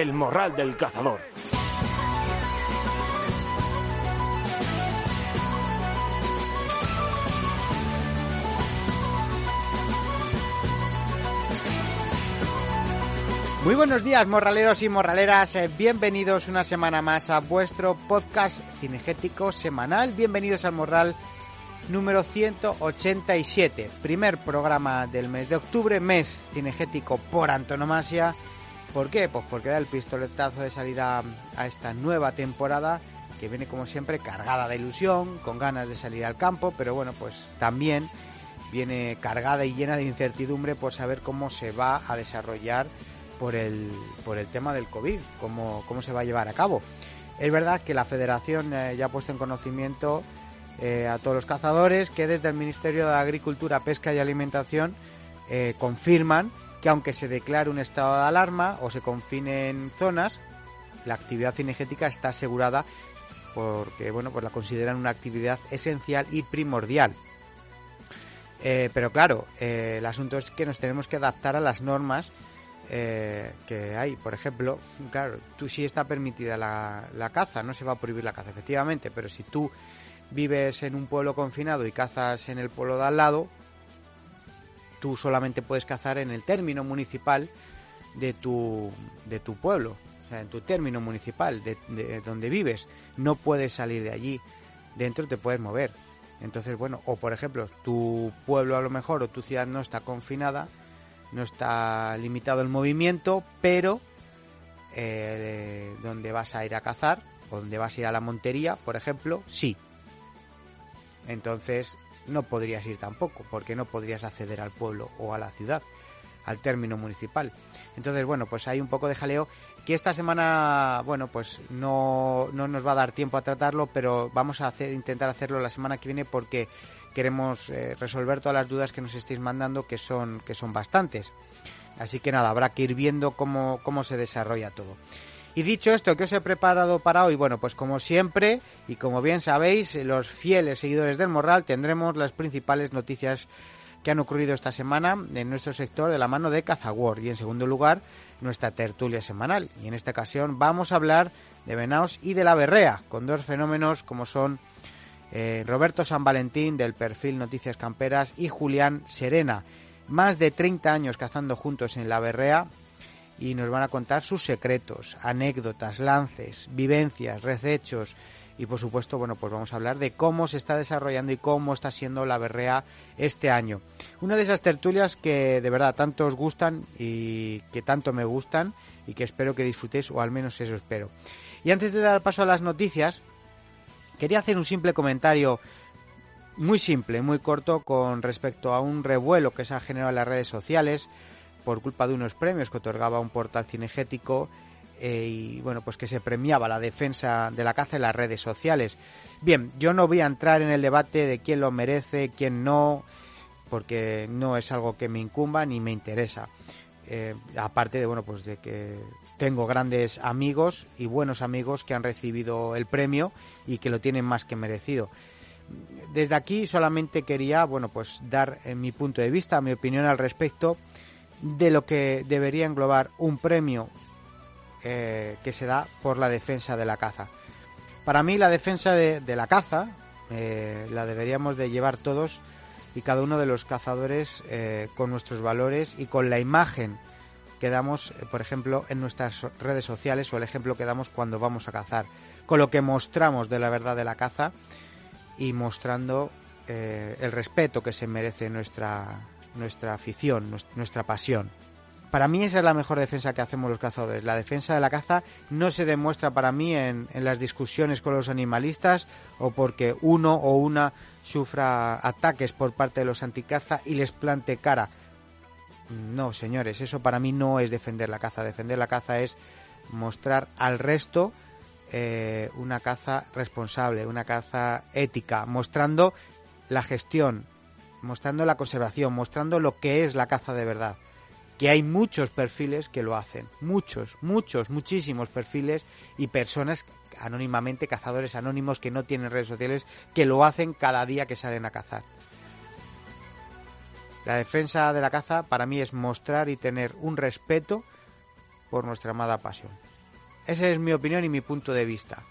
El Morral del Cazador. Muy buenos días, morraleros y morraleras. Eh, bienvenidos una semana más a vuestro podcast cinegético semanal. Bienvenidos al Morral número 187, primer programa del mes de octubre, mes cinegético por antonomasia. ¿Por qué? Pues porque da el pistoletazo de salida a esta nueva temporada que viene como siempre cargada de ilusión, con ganas de salir al campo, pero bueno, pues también viene cargada y llena de incertidumbre por saber cómo se va a desarrollar por el, por el tema del COVID, cómo, cómo se va a llevar a cabo. Es verdad que la federación eh, ya ha puesto en conocimiento eh, a todos los cazadores que desde el Ministerio de Agricultura, Pesca y Alimentación eh, confirman que aunque se declare un estado de alarma o se confinen zonas, la actividad cinegética está asegurada porque bueno, pues la consideran una actividad esencial y primordial. pero claro, el asunto es que nos tenemos que adaptar a las normas eh, que hay. Por ejemplo, claro, tú sí está permitida la, la, caza, no se va a prohibir la caza, efectivamente, pero si tú vives en un pueblo confinado y cazas en el pueblo de al lado, tú solamente puedes cazar en el término municipal de tu, de tu pueblo, o sea, en tu término municipal, de, de donde vives. No puedes salir de allí. Dentro te puedes mover. Entonces, bueno, o por ejemplo, tu pueblo a lo mejor o tu ciudad no está confinada, no está limitado el movimiento, pero eh, donde vas a ir a cazar o donde vas a ir a la montería, por ejemplo, sí. Entonces no podrías ir tampoco, porque no podrías acceder al pueblo o a la ciudad, al término municipal. Entonces, bueno, pues hay un poco de jaleo que esta semana, bueno, pues no, no nos va a dar tiempo a tratarlo, pero vamos a hacer, intentar hacerlo la semana que viene porque queremos eh, resolver todas las dudas que nos estéis mandando, que son, que son bastantes. Así que nada, habrá que ir viendo cómo, cómo se desarrolla todo. Y dicho esto, ¿qué os he preparado para hoy? Bueno, pues como siempre, y como bien sabéis, los fieles seguidores del Morral tendremos las principales noticias que han ocurrido esta semana en nuestro sector de la mano de Cazawar. Y en segundo lugar, nuestra tertulia semanal. Y en esta ocasión vamos a hablar de Venaos y de la Berrea, con dos fenómenos como son eh, Roberto San Valentín del perfil Noticias Camperas y Julián Serena. Más de 30 años cazando juntos en la berrea y nos van a contar sus secretos, anécdotas, lances, vivencias, recechos y por supuesto, bueno, pues vamos a hablar de cómo se está desarrollando y cómo está siendo la berrea este año. Una de esas tertulias que de verdad tanto os gustan y que tanto me gustan y que espero que disfrutéis o al menos eso espero. Y antes de dar paso a las noticias, Quería hacer un simple comentario muy simple, muy corto con respecto a un revuelo que se ha generado en las redes sociales por culpa de unos premios que otorgaba un portal cinegético eh, y bueno, pues que se premiaba la defensa de la caza en las redes sociales. Bien, yo no voy a entrar en el debate de quién lo merece, quién no, porque no es algo que me incumba ni me interesa. Eh, aparte de bueno pues de que tengo grandes amigos y buenos amigos que han recibido el premio y que lo tienen más que merecido desde aquí solamente quería bueno pues dar en mi punto de vista mi opinión al respecto de lo que debería englobar un premio eh, que se da por la defensa de la caza. Para mí la defensa de, la caza eh, la deberíamos de llevar todos y cada uno de los cazadores eh, con nuestros valores y con la imagen que damos, por ejemplo, en nuestras redes sociales o el ejemplo que damos cuando vamos a cazar, con lo que mostramos de la verdad de la caza y mostrando el respeto que se merece nuestra, nuestra afición, nuestra pasión. Para mí esa es la mejor defensa que hacemos los cazadores. La defensa de la caza no se demuestra para mí en, las discusiones con los animalistas o porque uno o una sufra ataques por parte de los anticaza y les plante cara. No, señores, eso para mí no es defender la caza. Defender la caza es mostrar al resto eh, una caza responsable, una caza ética, mostrando la gestión, mostrando la conservación, mostrando lo que es la caza de verdad que hay muchos perfiles que lo hacen, muchos, muchos, muchísimos perfiles y personas anónimamente, cazadores anónimos que no tienen redes sociales, que lo hacen cada día que salen a cazar. La defensa de la caza para mí es mostrar y tener un respeto por nuestra amada pasión. Esa es mi opinión y mi punto de vista.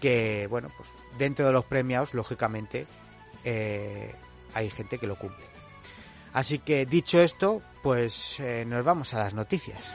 Que, bueno, pues dentro de los premiados, lógicamente, eh, hay gente que lo cumple. Así que dicho esto, pues eh, nos vamos a las noticias.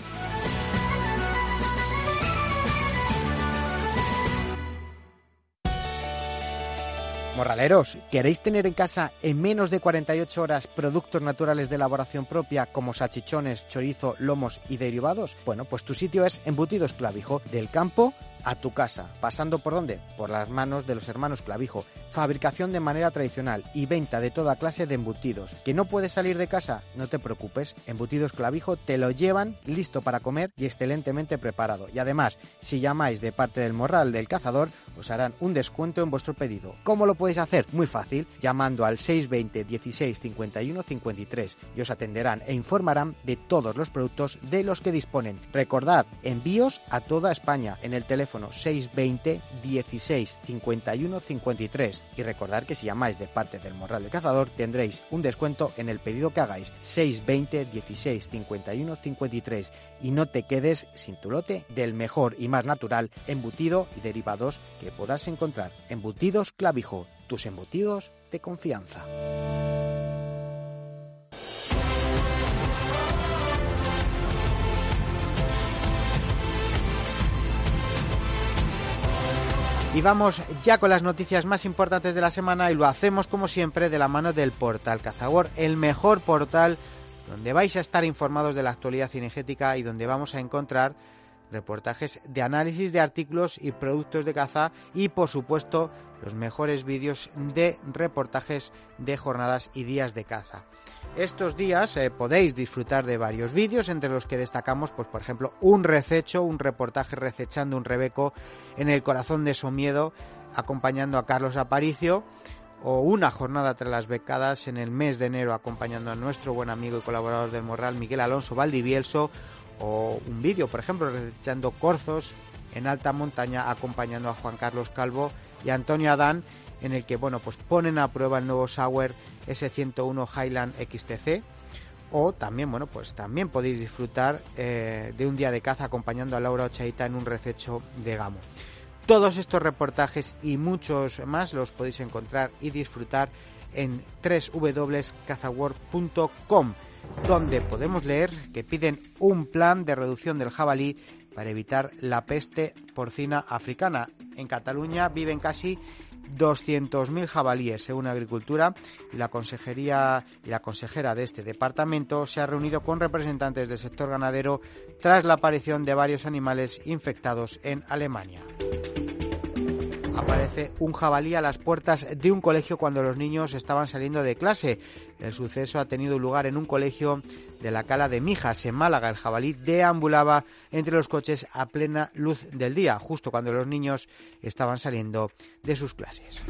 Morraleros, ¿queréis tener en casa en menos de 48 horas productos naturales de elaboración propia como salchichones, chorizo, lomos y derivados? Bueno, pues tu sitio es Embutidos Clavijo, del campo a tu casa, pasando por dónde? Por las manos de los hermanos Clavijo. Fabricación de manera tradicional y venta de toda clase de embutidos. ¿Que no puedes salir de casa? No te preocupes, Embutidos Clavijo te lo llevan listo para comer y excelentemente preparado. Y además, si llamáis de parte del morral del cazador, os harán un descuento en vuestro pedido. ¿Cómo lo podéis hacer? Muy fácil, llamando al 620 16 51 53 y os atenderán e informarán de todos los productos de los que disponen. Recordad, envíos a toda España en el teléfono 620 16 51 53 y recordar que si llamáis de parte del Morral del Cazador tendréis un descuento en el pedido que hagáis 620 16 51 53 y no te quedes sin tu lote del mejor y más natural embutido y derivados que podrás encontrar. Embutidos Clavijo, tus embutidos de confianza. Y vamos ya con las noticias más importantes de la semana y lo hacemos como siempre de la mano del portal Cazagor, el mejor portal donde vais a estar informados de la actualidad cinegética y donde vamos a encontrar reportajes de análisis de artículos y productos de caza y por supuesto los mejores vídeos de reportajes de jornadas y días de caza. Estos días eh, podéis disfrutar de varios vídeos, entre los que destacamos, pues por ejemplo, un rececho, un reportaje recechando un rebeco en el corazón de Somiedo, acompañando a Carlos Aparicio, o una jornada tras las becadas en el mes de enero, acompañando a nuestro buen amigo y colaborador del Morral, Miguel Alonso Valdivielso, o un vídeo, por ejemplo, recechando corzos en alta montaña, acompañando a Juan Carlos Calvo y Antonio Adán en el que bueno pues ponen a prueba el nuevo Sauer S101 Highland XTC o también bueno pues también podéis disfrutar eh, de un día de caza acompañando a Laura Ochaita en un rececho de gamo. Todos estos reportajes y muchos más los podéis encontrar y disfrutar en www.cazaworld.com donde podemos leer que piden un plan de reducción del jabalí para evitar la peste porcina africana. En Cataluña viven casi 200.000 jabalíes, según Agricultura, la consejería y la consejera de este departamento se ha reunido con representantes del sector ganadero tras la aparición de varios animales infectados en Alemania aparece un jabalí a las puertas de un colegio cuando los niños estaban saliendo de clase. El suceso ha tenido lugar en un colegio de la Cala de Mijas, en Málaga. El jabalí deambulaba entre los coches a plena luz del día, justo cuando los niños estaban saliendo de sus clases.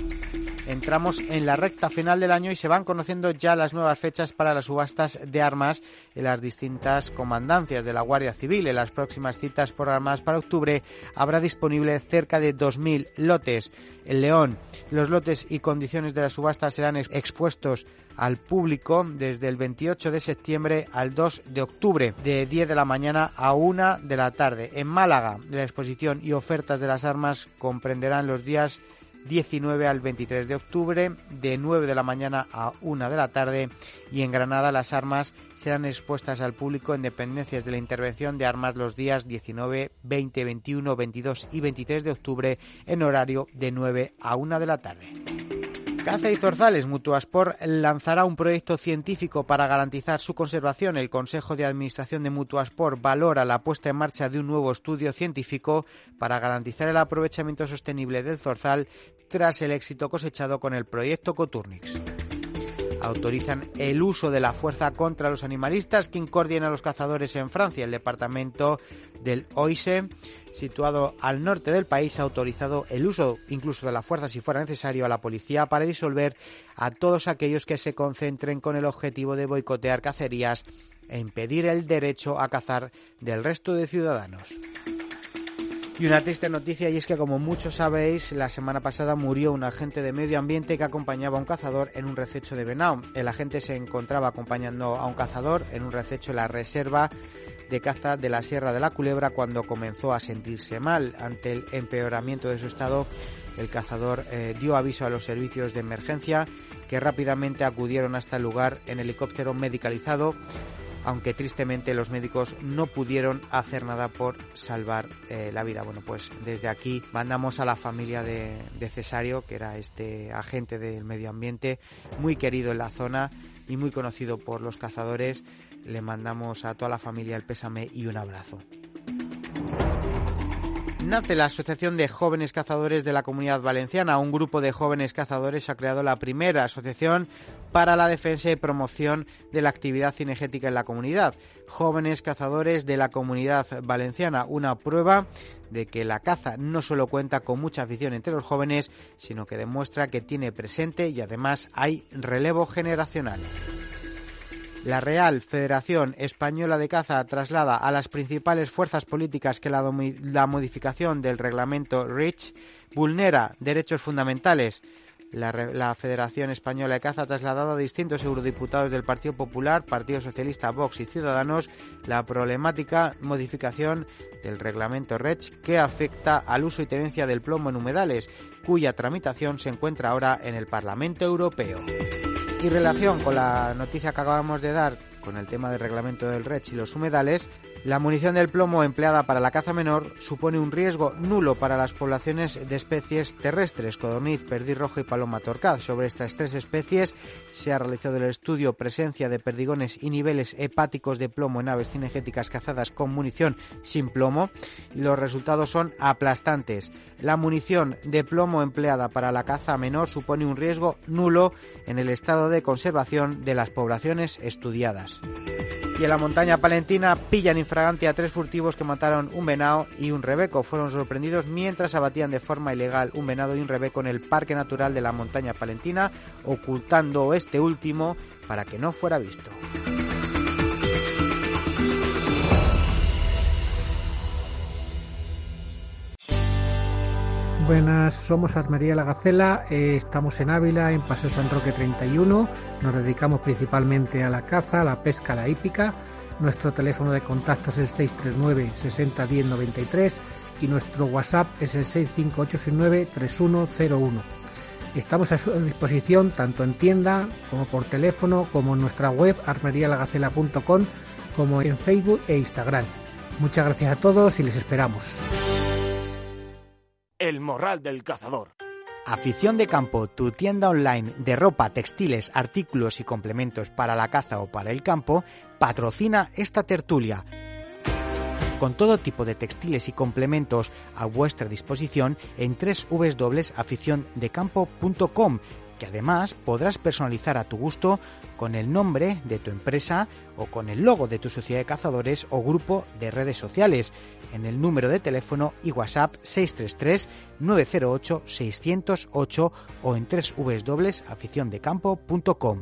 Entramos en la recta final del año y se van conociendo ya las nuevas fechas para las subastas de armas en las distintas comandancias de la Guardia Civil. En las próximas citas por armas para octubre habrá disponible cerca de 2.000 lotes. En León, los lotes y condiciones de la subasta serán expuestos al público desde el 28 de septiembre al 2 de octubre, de 10 de la mañana a 1 de la tarde. En Málaga, la exposición y ofertas de las armas comprenderán los días 19 al 23 de octubre, de 9 de la mañana a 1 de la tarde, y en Granada las armas serán expuestas al público en dependencias de la intervención de armas los días 19, 20, 21, 22 y 23 de octubre en horario de 9 a 1 de la tarde. Caza y Zorzales, Mutuasport lanzará un proyecto científico para garantizar su conservación. El Consejo de Administración de Mutuasport valora la puesta en marcha de un nuevo estudio científico para garantizar el aprovechamiento sostenible del zorzal tras el éxito cosechado con el proyecto Coturnix autorizan el uso de la fuerza contra los animalistas que incordien a los cazadores en Francia. El departamento del OISE, situado al norte del país, ha autorizado el uso incluso de la fuerza si fuera necesario a la policía para disolver a todos aquellos que se concentren con el objetivo de boicotear cacerías e impedir el derecho a cazar del resto de ciudadanos. Y una triste noticia y es que como muchos sabéis, la semana pasada murió un agente de medio ambiente que acompañaba a un cazador en un rececho de venado. El agente se encontraba acompañando a un cazador en un rececho en la reserva de caza de la Sierra de la Culebra cuando comenzó a sentirse mal. Ante el empeoramiento de su estado, el cazador eh, dio aviso a los servicios de emergencia que rápidamente acudieron hasta el lugar en helicóptero medicalizado aunque tristemente los médicos no pudieron hacer nada por salvar eh, la vida. Bueno, pues desde aquí mandamos a la familia de, de, Cesario, que era este agente del medio ambiente, muy querido en la zona y muy conocido por los cazadores. Le mandamos a toda la familia el pésame y un abrazo nace la Asociación de Jóvenes Cazadores de la Comunidad Valenciana. Un grupo de jóvenes cazadores ha creado la primera asociación para la defensa y promoción de la actividad cinegética en la comunidad. Jóvenes Cazadores de la Comunidad Valenciana, una prueba de que la caza no solo cuenta con mucha afición entre los jóvenes, sino que demuestra que tiene presente y además hay relevo generacional. La Real Federación Española de Caza traslada a las principales fuerzas políticas que la, modificación del reglamento REACH vulnera derechos fundamentales. La, Federación Española de Caza ha trasladado a distintos eurodiputados del Partido Popular, Partido Socialista, Vox y Ciudadanos la problemática modificación del reglamento REACH que afecta al uso y tenencia del plomo en humedales, cuya tramitación se encuentra ahora en el Parlamento Europeo. Y relación con la noticia que acabamos de dar con el tema del reglamento del RECH y los humedales, la munición del plomo empleada para la caza menor supone un riesgo nulo para las poblaciones de especies terrestres, codorniz, perdiz rojo y paloma torcaz. Sobre estas tres especies se ha realizado el estudio presencia de perdigones y niveles hepáticos de plomo en aves cinegéticas cazadas con munición sin plomo los resultados son aplastantes. La munición de plomo empleada para la caza menor supone un riesgo nulo en el estado de conservación de las poblaciones estudiadas. Y en la montaña palentina pillan a tres furtivos que mataron un venado y un rebeco. Fueron sorprendidos mientras abatían de forma ilegal un venado y un rebeco en el Parque Natural de la Montaña Palentina, ocultando este último para que no fuera visto. Buenas, somos Armería La Gacela, eh, estamos en Ávila, en Paseo San Roque 31, nos dedicamos principalmente a la caza, a la pesca, a la hípica. Nuestro teléfono de contacto es el 639 60 10 93 y nuestro WhatsApp es el 65869 3101. Estamos a su disposición tanto en tienda como por teléfono, como en nuestra web armerialagacela.com, como en Facebook e Instagram. Muchas gracias a todos y les esperamos. El Morral del Cazador. Afición de Campo, tu tienda online de ropa, textiles, artículos y complementos para la caza o para el campo, patrocina esta tertulia. Con todo tipo de textiles y complementos a vuestra disposición en www.aficiondecampo.com que además podrás personalizar a tu gusto con el nombre de tu empresa o con el logo de tu sociedad de cazadores o grupo de redes sociales en el número de teléfono y WhatsApp 633 908 608 o en www.aficiondecampo.com.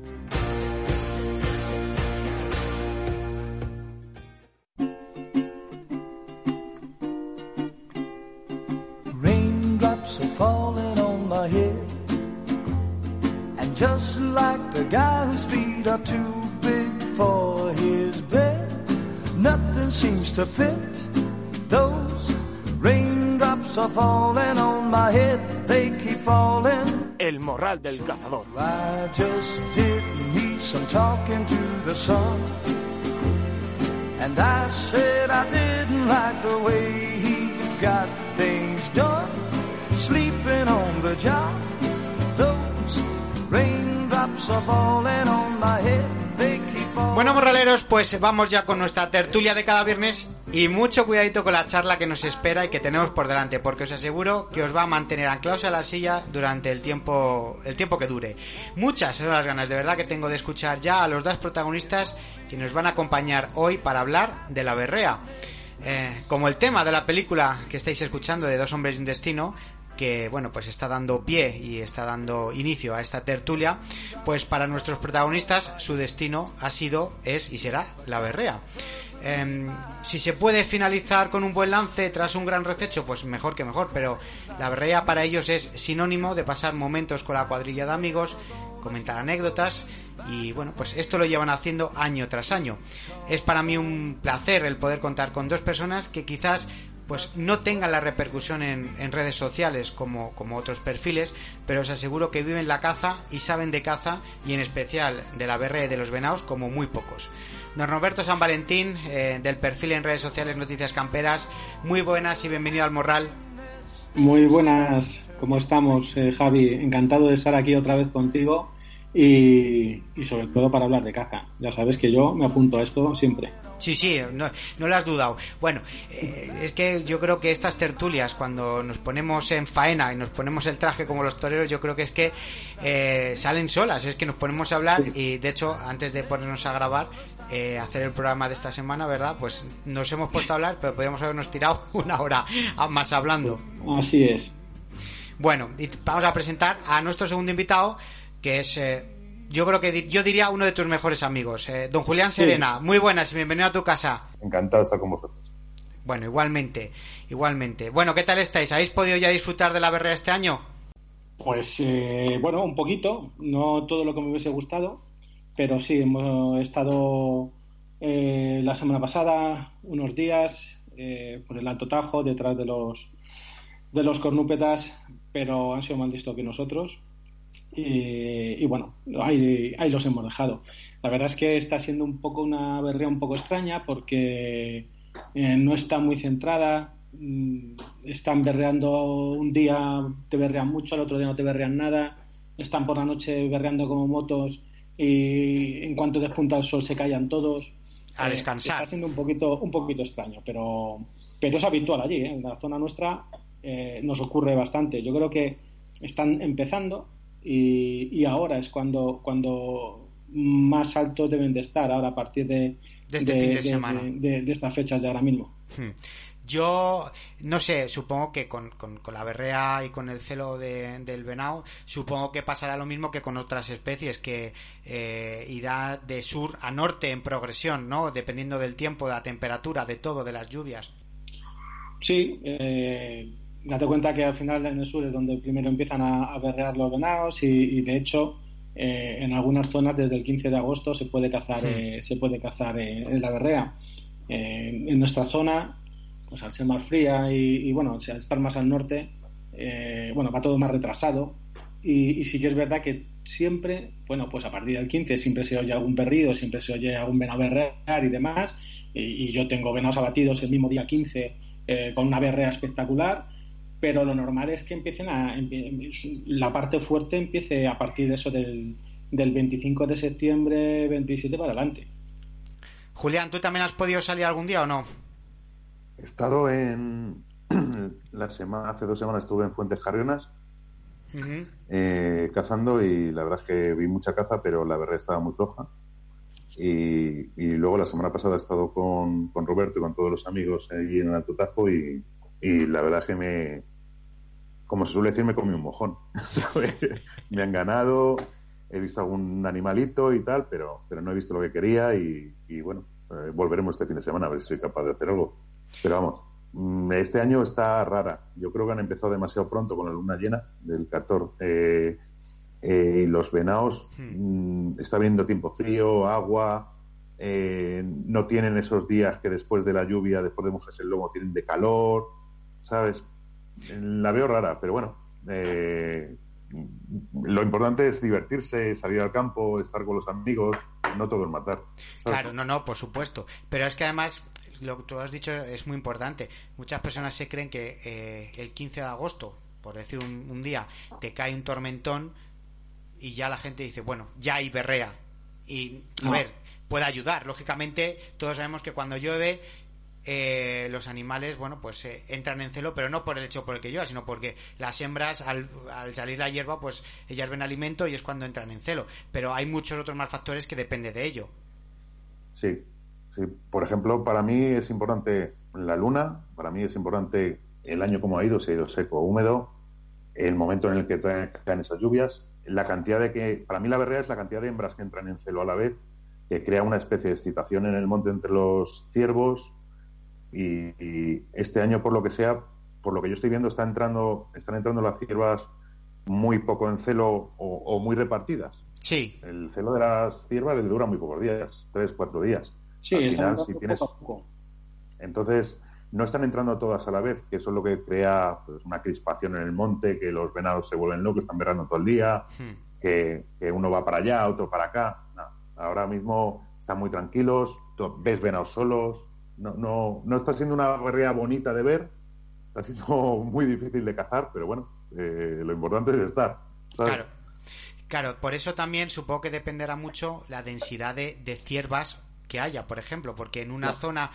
falling on my head, they keep falling. El morral del cazador. I just did need some talking to the sun. And I said I didn't like the way he got things done. Sleeping on the job Bueno, morraleros, pues vamos ya con nuestra tertulia de cada viernes y mucho cuidadito con la charla que nos espera y que tenemos por delante, porque os aseguro que os va a mantener anclados a la silla durante el tiempo, el tiempo que dure. Muchas son las ganas de verdad que tengo de escuchar ya a los dos protagonistas que nos van a acompañar hoy para hablar de la berrea. Eh, como el tema de la película que estáis escuchando de Dos hombres y un destino, que bueno pues está dando pie y está dando inicio a esta tertulia pues para nuestros protagonistas su destino ha sido es y será la berrea em, si se puede finalizar con un buen lance tras un gran rececho pues mejor que mejor pero la berrea para ellos es sinónimo de pasar momentos con la cuadrilla de amigos comentar anécdotas y bueno, pues esto lo llevan haciendo año tras año. Es para mí un placer el poder contar con dos personas que quizás pues no tengan la repercusión en, redes sociales como, como, otros perfiles, pero os aseguro que viven la caza y saben de caza y en especial de la BR de los venados como muy pocos. Don Roberto San Valentín, eh, del perfil en redes sociales Noticias Camperas, muy buenas y bienvenido al Morral. Muy buenas, ¿cómo estamos, eh, Javi? Encantado de estar aquí otra vez contigo y, sobre todo para hablar de caza. Ya sabes que yo me apunto a esto siempre. Sí, sí, no, no lo has dudado. Bueno, eh, es que yo creo que estas tertulias, cuando nos ponemos en faena y nos ponemos el traje como los toreros, yo creo que es que eh, salen solas. Es que nos ponemos a hablar y, de hecho, antes de ponernos a grabar, eh, hacer el programa de esta semana, ¿verdad? Pues nos hemos puesto a hablar, pero podríamos habernos tirado una hora más hablando. Así es. Bueno, y vamos a presentar a nuestro segundo invitado, que es, eh, yo creo que yo diría uno de tus mejores amigos, eh, don Julián Serena. Muy buenas y bienvenido a tu casa. Encantado de estar con vosotros. Bueno, igualmente, igualmente. Bueno, ¿qué tal estáis? ¿Habéis podido ya disfrutar de la berrea este año? Pues eh, bueno, un poquito, no todo lo que me hubiese gustado, pero sí, hemos estado la semana pasada unos días por el Alto Tajo, detrás de los de los cornúpetas, pero han sido más listos que nosotros y, bueno, ahí, ahí, los hemos dejado. La verdad es que está siendo un poco una berrea un poco extraña porque eh, no está muy centrada. Mm, están berreando un día, te berrean mucho, al otro día no te berrean nada. Están por la noche berreando como motos y en cuanto despunta el sol se callan todos. A descansar. está siendo un poquito, un poquito extraño, pero, pero es habitual allí. ¿eh? En la zona nuestra eh, nos ocurre bastante. Yo creo que están empezando y, ahora es cuando, cuando más altos deben de estar, ahora a partir de, de, este fin de, semana. de, estas fechas de ahora mismo. Hmm. Yo no sé, supongo que con, con, la berrea y con el celo del venado, supongo que pasará lo mismo que con otras especies, que eh, irá de sur a norte en progresión, ¿no? Dependiendo del tiempo, de la temperatura, de todo, de las lluvias. Sí, eh, date cuenta que al final en el sur es donde primero empiezan a, berrear los venados y, de hecho eh, en algunas zonas desde el 15 de agosto se puede cazar eh, se puede cazar eh, en la berrea. En nuestra zona pues al ser más fría y, bueno al estar más al norte bueno va todo más retrasado. Y, sí que es verdad que siempre bueno pues a partir del 15 siempre se oye algún perrido siempre se oye algún venado berrear y demás. Y, yo tengo venados abatidos el mismo día 15 con una berrea espectacular pero lo normal es que empiecen a la parte fuerte empiece a partir de eso del, del 25 de septiembre 27 para adelante. Julián ¿tú también has podido salir algún día o no? he estado en la semana hace dos semanas estuve en Fuentes Carrionas eh, cazando y la verdad es que vi mucha caza pero la verdad estaba muy floja. Y, luego la semana pasada he estado con, con Roberto y con todos los amigos allí en el Alto Tajo y, y la verdad es que me, como se suele decir, me comí un mojón. me han ganado, he visto algún animalito y tal, pero, pero no he visto lo que quería y, bueno, eh, volveremos este fin de semana a ver si soy capaz de hacer algo. Pero vamos, mm, este año está rara. Yo creo que han empezado demasiado pronto con la luna llena del 14. Eh, eh, los venados hmm. mm, está viendo tiempo frío, agua, no tienen esos días que después de la lluvia, después de mojarse el lomo, tienen de calor, ¿sabes? La veo rara, pero bueno. Eh, lo importante es divertirse, salir al campo, estar con los amigos, no todo es matar. Claro, no, no, por supuesto. Pero es que además, lo que tú has dicho es muy importante. Muchas personas se creen que eh, el 15 de agosto, por decir un, día, te cae un tormentón y ya la gente dice, bueno, ya hay berrea. Y, a ver, puede ayudar. Lógicamente, todos sabemos que cuando llueve eh, los animales, bueno, pues eh, entran en celo, pero no por el hecho por el que llueva, sino porque las hembras, al, salir la hierba, pues ellas ven alimento y es cuando entran en celo. Pero hay muchos otros más factores que dependen de ello. Sí, sí. Por ejemplo, para mí es importante la luna, para mí es importante el año como ha ido, si ha ido seco o húmedo, el momento en el que caen esas lluvias, la cantidad de que, para mí la berrea es la cantidad de hembras que entran en celo a la vez, que crea una especie de excitación en el monte entre los ciervos, y, este año, por lo que sea, por lo que yo estoy viendo, está entrando, están entrando las ciervas muy poco en celo o, muy repartidas. Sí. El celo de las ciervas le dura muy pocos días, tres, cuatro días. Sí, Al final, si tienes- poco a poco. Entonces, no están entrando todas a la vez, que eso es lo que crea pues, una crispación en el monte, que los venados se vuelven locos, están berrando todo el día, Hmm. que, que uno va para allá, otro para acá. No, ahora mismo están muy tranquilos, ves venados solos, no, no, no está siendo una berrea bonita de ver, está siendo muy difícil de cazar, pero bueno, eh, lo importante es estar. ¿sabes? Claro. Claro, por eso también supongo que dependerá mucho la densidad de, de ciervas que haya, por ejemplo, porque en una zona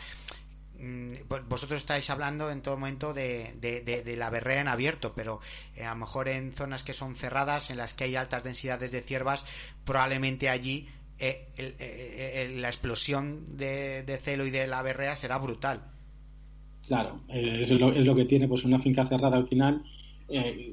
mm, vo- vosotros estáis hablando en todo momento de, de- de- de la berrea en abierto, pero eh, a lo mejor en zonas que son cerradas, en las que hay altas densidades de ciervas, probablemente allí eh, el- eh, eh, la explosión de, celo y de la berrea será brutal. Claro, eh, es, lo, es lo que tiene pues una finca cerrada al final.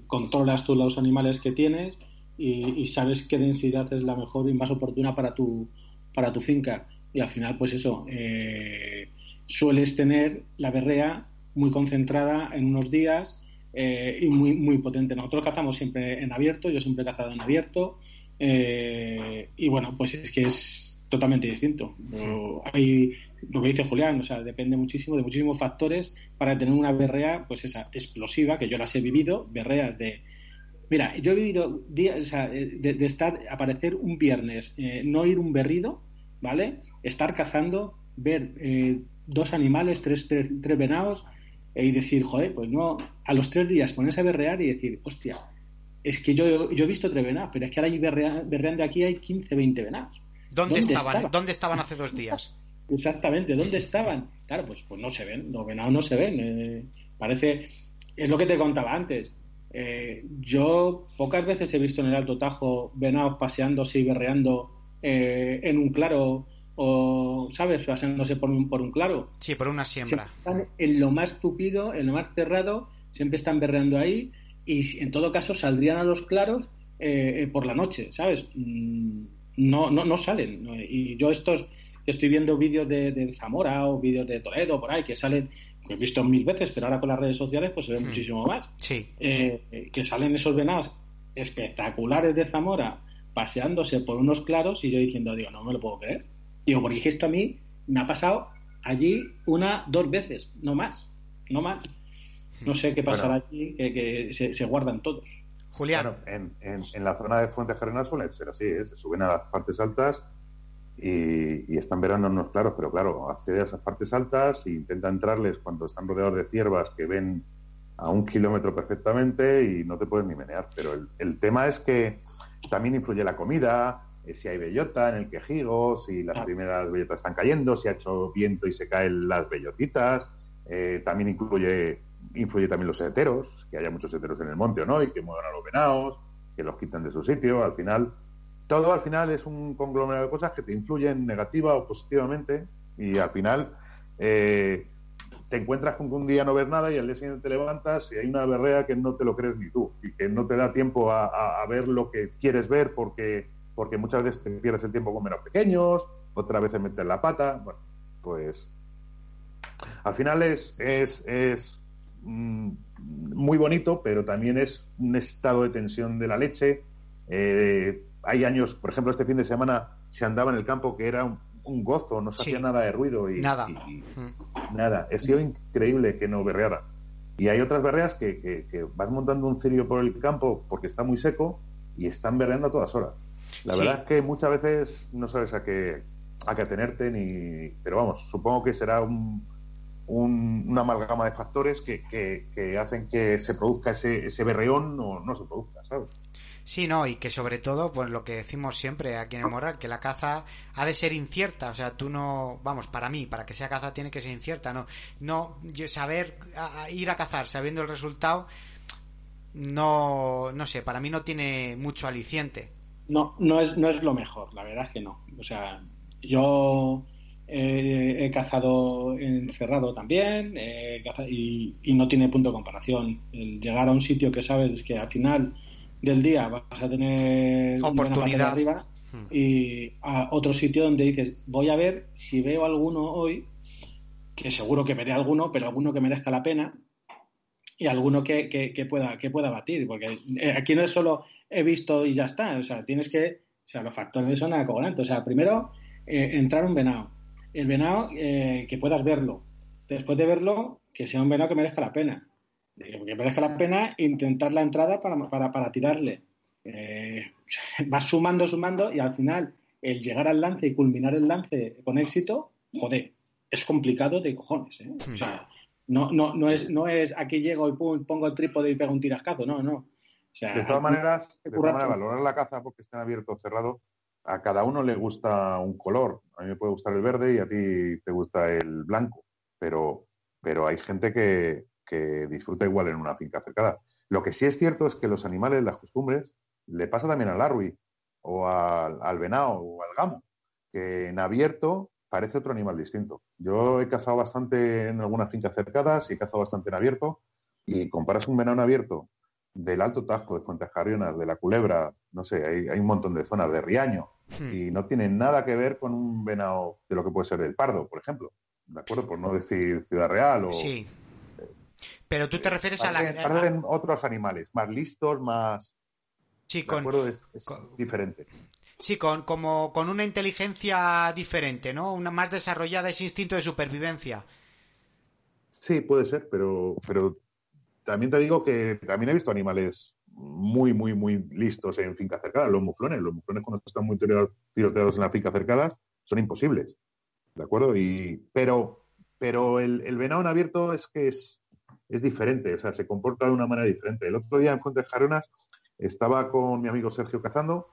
controlas tú los animales que tienes y, sabes qué densidad es la mejor y más oportuna para tu, para tu finca. Y al final, pues eso, eh, sueles tener la berrea muy concentrada en unos días y muy, muy potente. Nosotros cazamos siempre en abierto, yo siempre he cazado en abierto. Eh, y bueno, pues es que es totalmente distinto. Hay lo que dice Julián, o sea, depende muchísimo de muchísimos factores para tener una berrea, pues esa explosiva, que yo las he vivido, berreas de. Mira, yo he vivido días, o sea, de, de estar, aparecer un viernes, eh, no ir un berrido, ¿vale? Estar cazando, ver eh, dos animales, tres, tres, tres venados, eh, y decir, joder, pues no, a los tres días ponerse a berrear y decir, hostia, es que yo, yo he visto tres venados, pero es que ahora hay berrea- berreando aquí hay 15, 20 venados. ¿Dónde, ¿Dónde estaban? estaba? ¿Dónde estaban hace dos días? Exactamente, ¿dónde estaban? Claro, pues, pues no se ven, los venados no se ven. eh, parece, es lo que te contaba antes. Eh, yo pocas veces he visto en el Alto Tajo venados paseándose y berreando eh, en un claro o, ¿sabes?, paseándose por un, por un claro. Sí, por una siembra. Siempre están en lo más tupido, en lo más cerrado, siempre están berreando ahí y si- en todo caso saldrían a los claros eh, eh, por la noche, ¿sabes? Mm, No, no, no salen. Y yo estos que estoy viendo vídeos de, de Zamora o vídeos de Toledo por ahí que salen, que he visto mil veces, pero ahora con las redes sociales pues se ve Hmm. muchísimo más. Sí. Eh, que salen esos venados espectaculares de Zamora paseándose por unos claros y yo diciendo, digo, no me lo puedo creer. Digo, porque es que esto a mí me ha pasado allí una, dos veces, no más, no más. No sé qué pasará allí, que, que se, se guardan todos. Julián. Bueno, en, en- en la zona de Fuentes Carrenas suele ser así, ¿eh? se suben a las partes altas y, y están verando unos claros, pero claro, accede a esas partes altas e intenta entrarles cuando están rodeados de ciervas que ven a un kilómetro perfectamente y no te puedes ni menear. Pero el, el tema es que también influye la comida, eh, si hay bellota en el quejigo, si las Ah. primeras bellotas están cayendo, si ha hecho viento y se caen las bellotitas. eh, también incluye, influye también los heteros, que haya muchos heteros en el monte o no, y que muevan a los venados, que los quiten de su sitio. Al final, todo al final es un conglomerado de cosas que te influyen negativa o positivamente, y al final eh, te encuentras con que un día no ves nada y al día siguiente te levantas y hay una berrea que no te lo crees ni tú y que no te da tiempo a, ver lo que quieres ver porque, porque muchas veces te pierdes el tiempo con menos pequeños, otras veces metes la pata. Bueno, pues al final es, es, muy bonito, pero también es un estado de tensión de la leche. Eh, hay años, por ejemplo, este fin de semana se andaba en el campo que era un, un gozo, no se Sí. hacía nada de ruido y, Nada. y- y- Mm. Nada, ha sido increíble que no berreara. Y hay otras berreas que, que, que vas montando un cirio por el campo porque está muy seco y están berreando a todas horas. La Sí. verdad es que muchas veces no sabes a qué, a qué atenerte, ni... pero vamos, supongo que será un, un- una amalgama de factores que, que, que hacen que se produzca ese, ese berreón o no se produzca, ¿sabes? Sí, no, y que sobre todo, pues lo que decimos siempre aquí en el Moral, que la caza ha de ser incierta, o sea, tú no, vamos, para mí, para que sea caza tiene que ser incierta, no, no, yo saber, a- a ir a cazar sabiendo el resultado, no, no sé, para mí no tiene mucho aliciente. No, no es, no es lo mejor, la verdad es que no. O sea, yo eh, he cazado encerrado también caza- y, y no tiene punto de comparación. El llegar a un sitio que sabes que al final del día vas a tener Oportunidad. arriba Hmm. y a otro sitio donde dices, voy a ver si veo alguno hoy, que seguro que veré alguno, pero alguno que merezca la pena y alguno que, que- que pueda que pueda batir, porque eh, aquí no es solo he visto y ya está, o sea, tienes que O sea, los factores son acogonantes. O sea, primero, eh, entrar un venado. El venado, eh, que puedas verlo. Después de verlo, que sea un venado que merezca la pena. Que merezca la pena intentar la entrada para, para, para tirarle. Eh, vas sumando, sumando y al final el llegar al lance y culminar el lance con éxito, joder, es complicado de cojones. ¿eh? O sea, no, no, no, es, no es aquí llego y pongo el trípode y pego un tirascazo, no, no. de todas maneras, de todas maneras, valorar la caza porque estén abierto o cerrado, a cada uno le gusta un color. A mí me puede gustar el verde y a ti te gusta el blanco, pero, pero hay gente que, que disfruta igual en una finca cercada. Lo que sí es cierto es que los animales, las costumbres, le pasa también al arwi o al, al venado o al gamo, que en abierto parece otro animal distinto. Yo he cazado bastante en algunas fincas cercadas y he cazado bastante en abierto y comparas un venado en abierto del Alto Tajo, de Fuentes Carrionas, de la Culebra, no sé, hay, hay, un montón de zonas, de Riaño, hmm. y no tiene nada que ver con un venado de lo que puede ser el Pardo, por ejemplo. ¿De acuerdo? Por no decir Ciudad Real o... Sí. Pero tú te refieres a la... Parecen otros animales, más listos, más... Sí, con, es, diferente. Sí, con, como, con una inteligencia diferente, ¿no? Una más desarrollada ese instinto de supervivencia. Sí, puede ser, pero, pero también te digo que también he visto animales muy, muy, muy listos en fincas cercadas. Los muflones, los muflones cuando están muy tiroteados en las fincas cercadas son imposibles. ¿De acuerdo? Y, pero pero el, venado en abierto es que es, es diferente, o sea, se comporta de una manera diferente. El otro día en Fuentes Jaronas estaba con mi amigo Sergio cazando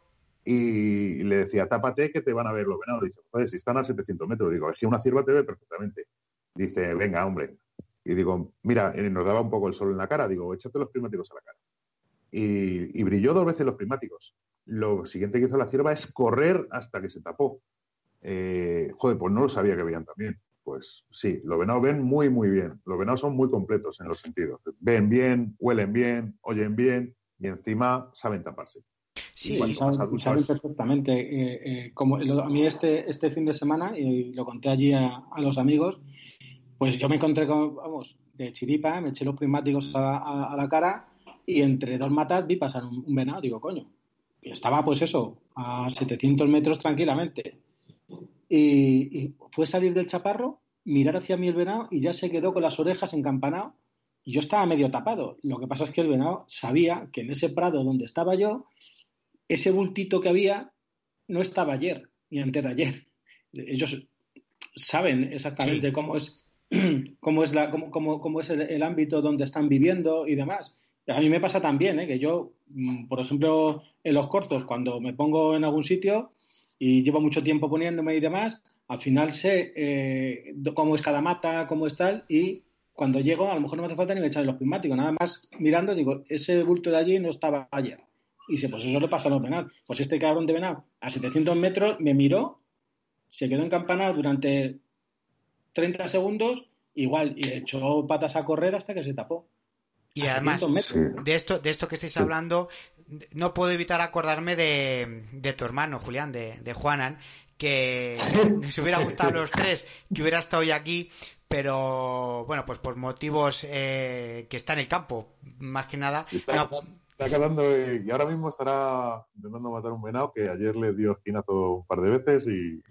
y le decía, tápate que te van a ver los venados. Dice, joder, si están a 700 metros. Digo, es que una cierva te ve perfectamente. Dice, venga, hombre. Y digo, mira, eh, nos daba un poco el sol en la cara. Digo, échate los prismáticos a la cara. Y, y brilló dos veces los prismáticos. Lo siguiente que hizo la cierva es correr hasta que se tapó. Eh, joder, pues no lo sabía que veían también. Pues sí, los venados ven muy, muy bien. Los venados son muy completos en los sentidos. Ven bien, huelen bien, oyen bien y encima saben taparse. Sí, saben, perfectamente. Eh, eh, como a mí este, este fin de semana, y lo conté allí a, los amigos, pues yo me encontré con, vamos, de chiripa, me eché los prismáticos a, la cara y entre dos matas vi pasar un, venado. Digo, coño, y estaba pues eso, a 700 metros tranquilamente. Y, y, fue salir del chaparro, mirar hacia mí el venado y ya se quedó con las orejas encampanado y yo estaba medio tapado. Lo que pasa es que el venado sabía que en ese prado donde estaba yo, ese bultito que había no estaba ayer, ni antes de ayer. Ellos saben exactamente cómo es, cómo es, la, cómo, cómo, es el, ámbito donde están viviendo y demás. A mí me pasa también, ¿eh? que yo, mm, por ejemplo, en los corzos, cuando me pongo en algún sitio y llevo mucho tiempo poniéndome y demás, al final sé eh, cómo es cada mata, cómo es tal, y cuando llego, a lo mejor no me hace falta ni echarle los prismáticos, nada más mirando, digo, ese bulto de allí no estaba ayer. Y dice, pues eso le pasa a los venal. Pues este cabrón de venal, a 700 metros, me miró, se quedó encampanado durante 30 segundos, igual, y echó patas a correr hasta que se tapó. Y además, de esto, de esto que estáis hablando, no puedo evitar acordarme de, de tu hermano, Julián, de, de Juanan, que, se hubiera gustado a los tres, que hubiera estado hoy aquí, pero bueno, pues por motivos eh, que está en el campo, más que nada. Está, cazando y ahora mismo estará intentando matar un venado que ayer le dio esquinazo un par de veces y,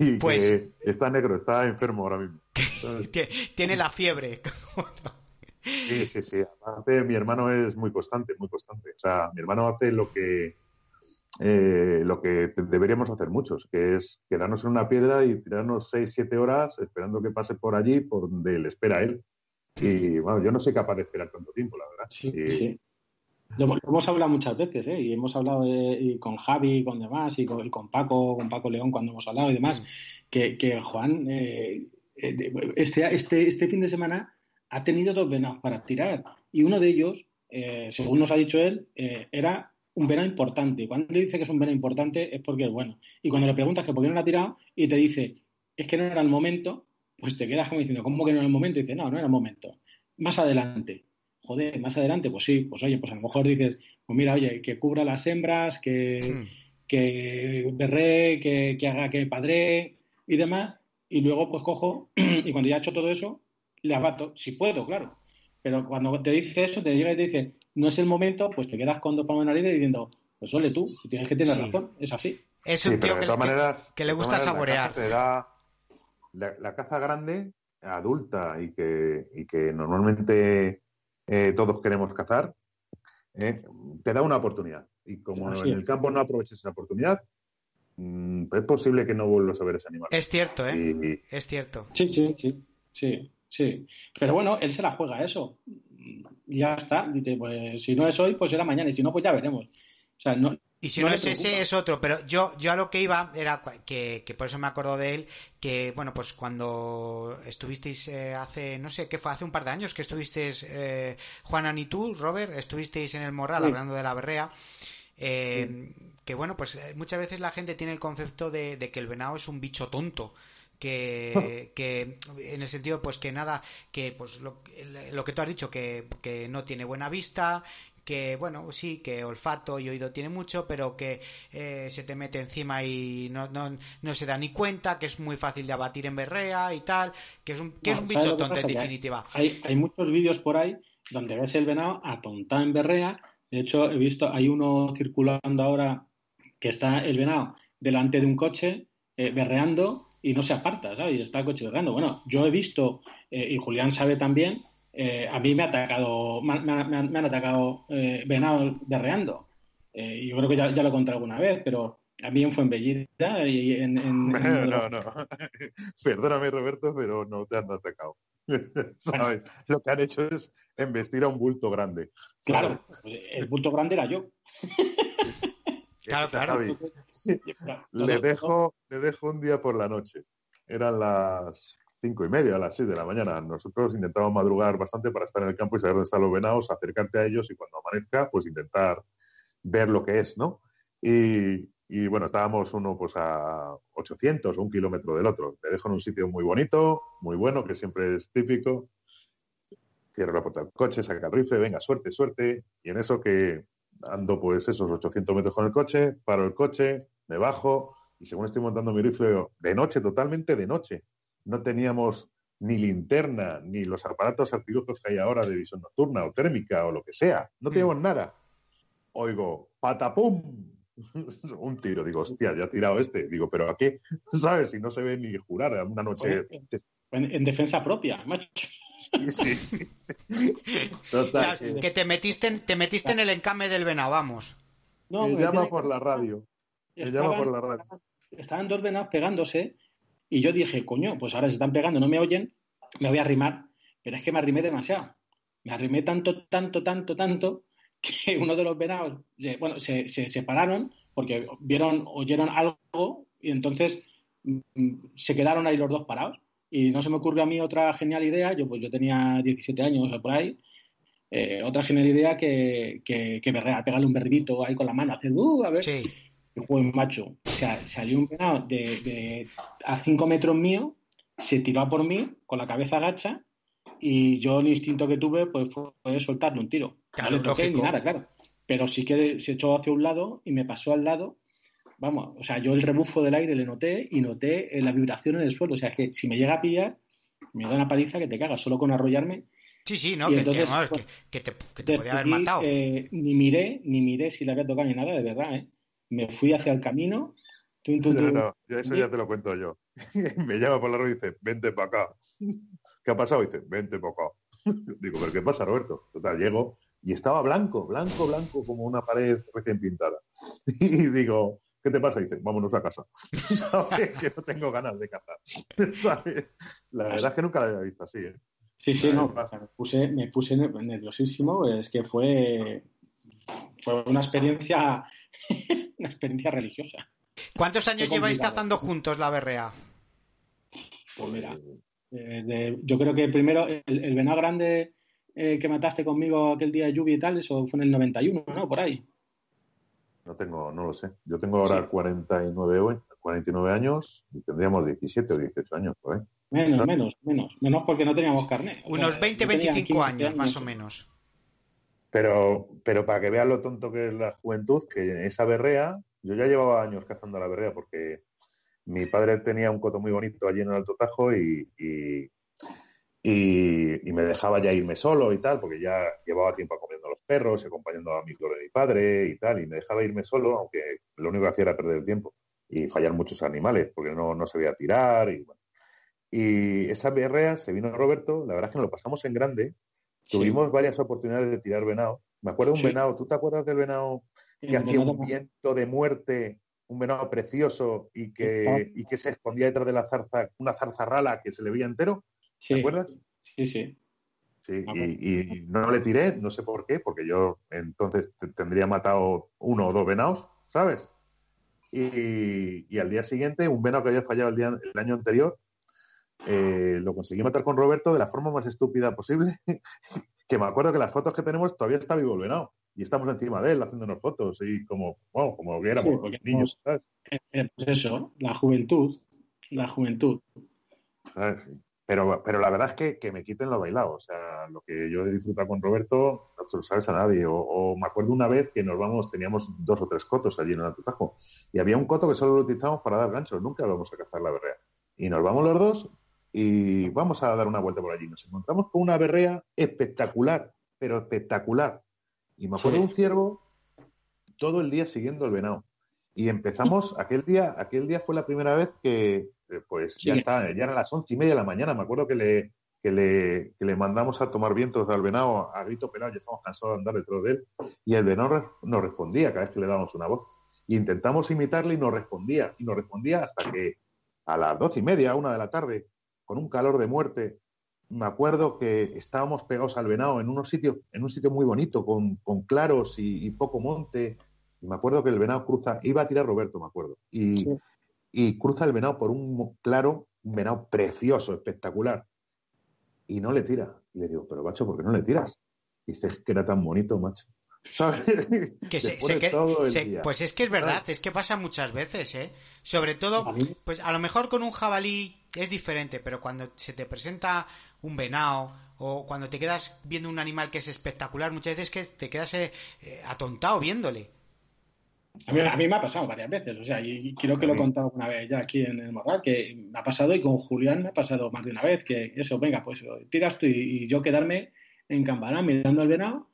y, pues, está negro, está enfermo ahora mismo. Tiene la fiebre. sí, sí, sí. Aparte, mi hermano es muy constante, muy constante. O sea, mi hermano hace lo que eh, lo que deberíamos hacer muchos, que es quedarnos en una piedra y tirarnos 6, 7 horas esperando que pase por allí, por donde le espera él. Y bueno, yo no soy capaz de esperar tanto tiempo, la verdad. Sí, sí. Lo, hemos hablado muchas veces, ¿eh? y hemos hablado y con Javi, y con demás, y con, con, Paco, con Paco León cuando hemos hablado y demás, que, que Juan, eh, eh, este, este, este fin de semana ha tenido dos venados para tirar, y uno de ellos, eh, según nos ha dicho él, era un venado importante. Cuando le dice que es un venado importante es porque es bueno. Y cuando le preguntas que por qué no lo ha tirado y te dice es que no era el momento, pues te quedas como diciendo, ¿cómo que no era el momento? Y dice, no, no era el momento. Más adelante. Joder, más adelante, pues sí, pues oye, pues a lo mejor dices, pues mira, oye, que cubra las hembras, que, hmm. que berré, que, que, haga que padre y demás. Y luego pues cojo y cuando ya he hecho todo eso, le abato, si puedo, claro. Pero cuando te dice eso, te llega y te dice, no es el momento, pues te quedas con dos palmas en la nariz diciendo, Pues ole tú, tienes que tener razón, es así. Es un tío que, maneras, que, le gusta saborear. La, caza grande, adulta y que, y que normalmente eh, todos queremos cazar, eh, te da una oportunidad. Y como en el campo no aproveches esa oportunidad, mm, es posible que no vuelvas a ver ese animal. Es cierto, ¿eh? Es cierto. Sí, sí, sí. Sí, sí. Pero bueno, él se la juega eso. Ya está. Dice, pues si no es hoy, pues será mañana. Y si no, pues ya veremos. O sea, no, y si no, es ese, es otro. Pero yo, yo a lo que iba era que, que por eso me acuerdo de él, que bueno, pues cuando estuvisteis eh, hace, no sé, ¿qué fue? Hace un par de años que estuvisteis, eh, Juanan y tú, Robert, estuvisteis en el Morral hablando de la berrea. Eh, que bueno, pues eh, muchas veces la gente tiene el concepto de, de que el venado es un bicho tonto que, que en el sentido pues que nada que pues lo, lo que tú has dicho que, que, no tiene buena vista que bueno, sí, que olfato y oído tiene mucho, pero que eh, se te mete encima y no, no, no, se da ni cuenta, que es muy fácil de abatir en berrea y tal, que es un, que es un bicho tonto en definitiva. Hay, hay muchos vídeos por ahí donde ves el venado atontado en berrea. De hecho, he visto, hay uno circulando ahora que está el venado delante de un coche eh, berreando y no se aparta, ¿sabes? Y está el coche berreando. Bueno, yo he visto, eh, y Julián sabe también, eh, a mí me ha atacado, me, han atacado eh, venados berreando. Eh, yo creo que ya, lo he contado alguna vez, pero a mí en Fuenbellita y en... en, no, no, Perdóname, Roberto, pero no te han atacado. ¿Sabes? Lo que han hecho es embestir a un bulto grande. Claro, pues el bulto grande era yo. claro, claro. Le dejo, le dejo un día por la noche. Eran las cinco y media, a las seis de la mañana. Nosotros intentamos madrugar bastante para estar en el campo y saber dónde están los venados, acercarte a ellos y cuando amanezca, pues intentar ver lo que es, ¿no? Y, y bueno, estábamos uno pues a 800 o un kilómetro del otro. Te dejo en un sitio muy bonito, muy bueno, que siempre es típico. Cierro la puerta del coche, saca el rifle, venga, suerte, suerte. Y en eso que ando pues esos 800 metros con el coche, paro el coche, me bajo y según estoy montando mi rifle de noche, totalmente de noche, no teníamos ni linterna, ni los aparatos artilugios que hay ahora de visión nocturna o térmica o lo que sea. No teníamos nada. Oigo, patapum, un tiro. Digo, hostia, ya ha tirado este. Digo, pero ¿a qué? ¿Sabes? Si no se ve ni jurar una noche. En, defensa propia, macho. Sí, Total, que... te metiste, te metiste en el encame del venado, vamos. No, me llama por la radio. Me llama por la radio. Estaban dos venados pegándose y yo dije, coño, pues ahora se están pegando, no me oyen, me voy a arrimar. Pero es que me arrimé demasiado. Me arrimé tanto, tanto, tanto, tanto, que uno de los venados, bueno, se, se separaron porque vieron, oyeron algo y entonces mm, se quedaron ahí los dos parados. Y no se me ocurrió a mí otra genial idea, yo pues yo tenía 17 años o por ahí, eh, otra genial idea que, que, que pegarle un berridito ahí con la mano, hacer, uh, a ver. Sí buen macho. O sea, salió un venado de, a 5 metros mío, se tiró a por mí con la cabeza agacha y yo el instinto que tuve pues fue soltarle un tiro. Claro, no le ni nada, claro. Pero sí que se echó hacia un lado y me pasó al lado. Vamos, o sea, yo el rebufo del aire le noté y noté eh, la vibración en el suelo. O sea, que si me llega a pillar, me da una paliza que te cagas solo con arrollarme. Sí, sí, no, que, entonces, que, te, podía haber matado. Eh, ni miré, ni miré si le había tocado ni nada, de verdad, ¿eh? Me fui hacia el camino. no, eso ya te lo cuento yo. me llama por la radio y dice, vente para acá. ¿Qué ha pasado? dice, vente para acá. Digo, ¿pero qué pasa, Roberto? Total, llego y estaba blanco, blanco, blanco, como una pared recién pintada. Y digo, ¿qué te pasa? dice, vámonos a casa. ¿Sabes? Que no tengo ganas de cazar. ¿Sabes? La verdad es que nunca la había visto así. ¿eh? Sí, sí, no, me puse, me puse nerviosísimo, es que fue, fue una experiencia una experiencia religiosa. ¿Cuántos años lleváis cazando juntos la berrea? Pues mira, eh, yo creo que primero el, venado grande eh, que mataste conmigo aquel día de lluvia y tal, eso fue en el 91, ¿no? Por ahí. No tengo, no lo sé. Yo tengo ahora 49, 49 años y tendríamos 17 o 18 años por ahí. Menos, menos, menos. Menos porque no teníamos carne. Unos 20, 25 años, más o menos. Pero, pero para que vean lo tonto que es la juventud, que esa berrea, yo ya llevaba años cazando la berrea porque mi padre tenía un coto muy bonito allí en el Alto Tajo y, y, me dejaba ya irme solo y tal, porque ya llevaba tiempo acompañando a los perros, acompañando a mi flor de mi padre y tal, y me dejaba irme solo, aunque lo único que hacía era perder el tiempo y fallar muchos animales, porque no, no sabía tirar y. Y esa berrea se vino Roberto, la verdad es que nos lo pasamos en grande, tuvimos varias oportunidades de tirar venado. Me acuerdo de un venado, ¿tú te acuerdas del venado que hacía un viento de muerte, un venado precioso y que, y que se escondía detrás de la zarza, una zarza rala que se le veía entero? ¿Te acuerdas? Sí, sí. Sí, y, no le tiré, no sé por qué, porque yo entonces tendría matado uno o dos venados, ¿sabes? Y, al día siguiente, un venado que había fallado el, día, el año anterior, eh, lo conseguí matar con Roberto de la forma más estúpida posible, que me acuerdo que las fotos que tenemos todavía está vivo venado. Y estamos encima de él haciéndonos fotos y como, wow, como que éramos niños, ¿sabes? Eh, eh, pues eso, la juventud, la juventud. ¿Sabes? Pero, pero la verdad es que, me quiten lo bailado. O sea, lo que yo he disfrutado con Roberto, no se lo sabes a nadie. O, me acuerdo una vez que nos vamos, teníamos dos o tres cotos allí en el Atutajo. Y había un coto que solo lo utilizábamos para dar ganchos. Nunca vamos a cazar la berrea. Y nos vamos los dos y vamos a dar una vuelta por allí. Nos encontramos con una berrea espectacular, pero espectacular. Y me acuerdo de un ciervo todo el día siguiendo el venado. Y empezamos, aquel día, aquel día fue la primera vez que, eh, pues ya está, ya eran las once y media de la mañana, me acuerdo que le, que le, que le mandamos a tomar vientos al venado a grito pelado, ya estamos cansados de andar detrás de él, y el venado nos respondía cada vez que le dábamos una voz. Y intentamos imitarle y nos respondía, y nos respondía hasta que a las doce y media, una de la tarde, con un calor de muerte, me acuerdo que estábamos pegados al venado en unos sitios, en un sitio muy bonito, con, con claros y, poco monte. Y me acuerdo que el venado cruza, iba a tirar Roberto, me acuerdo. Y, y cruza el venado por un claro, un venado precioso, espectacular. Y no le tira. Y le digo, pero macho, ¿por qué no le tiras? Dices que era tan bonito, macho. ¿Sabes? Que se, pues es que es verdad, es que pasa muchas veces, ¿eh? Sobre todo, pues a lo mejor con un jabalí es diferente, pero cuando se te presenta un venado o cuando te quedas viendo un animal que es espectacular, muchas veces que te quedas eh, atontado viéndole. A mí, me ha pasado varias veces, o sea, y creo que lo he contado una vez ya aquí en el Morral, que me ha pasado y con Julián me ha pasado más de una vez, que eso, venga, pues tiras tú y, yo quedarme en campana mirando al venado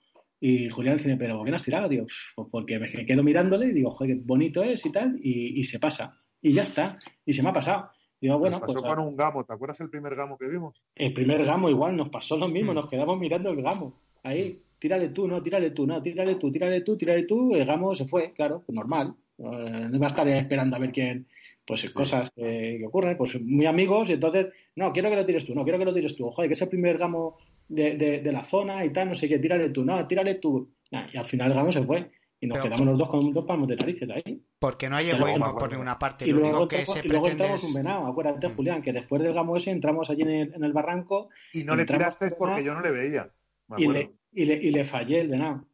y Julián dice, pero ¿por qué no has tirado? Digo, pues porque me quedo mirándole y digo, joder, qué bonito es y tal, y, se pasa. Y ya está, y se me ha pasado. Digo, bueno, nos pasó pues, con un gamo, ¿te acuerdas el primer gamo que vimos? El primer gamo igual, nos pasó lo mismo, mm. nos quedamos mirando el gamo, ahí tírale tú, no, tírale tú, no, tírale tú, tírale tú, tírale tú, el gamo se fue, claro, pues normal. Eh, no iba a estar esperando a ver quién, pues cosas que, ocurren, pues muy amigos, y entonces, no, quiero que lo tires tú, no, quiero que lo tires tú, joder, que es el primer gamo de, de, la zona y tal, no sé qué, tírale tú, no, tírale tú. y al final el gamo se fue. Y nos quedamos los dos con dos palmos de narices ahí. Porque no hay egoísmo por ninguna parte. Y luego, que y luego entramos un venado. Acuérdate, mm. Julián, que después del gamo ese entramos allí en el, en el barranco. Y no le tiraste porque yo no le veía. y le, y le, y le fallé el venado.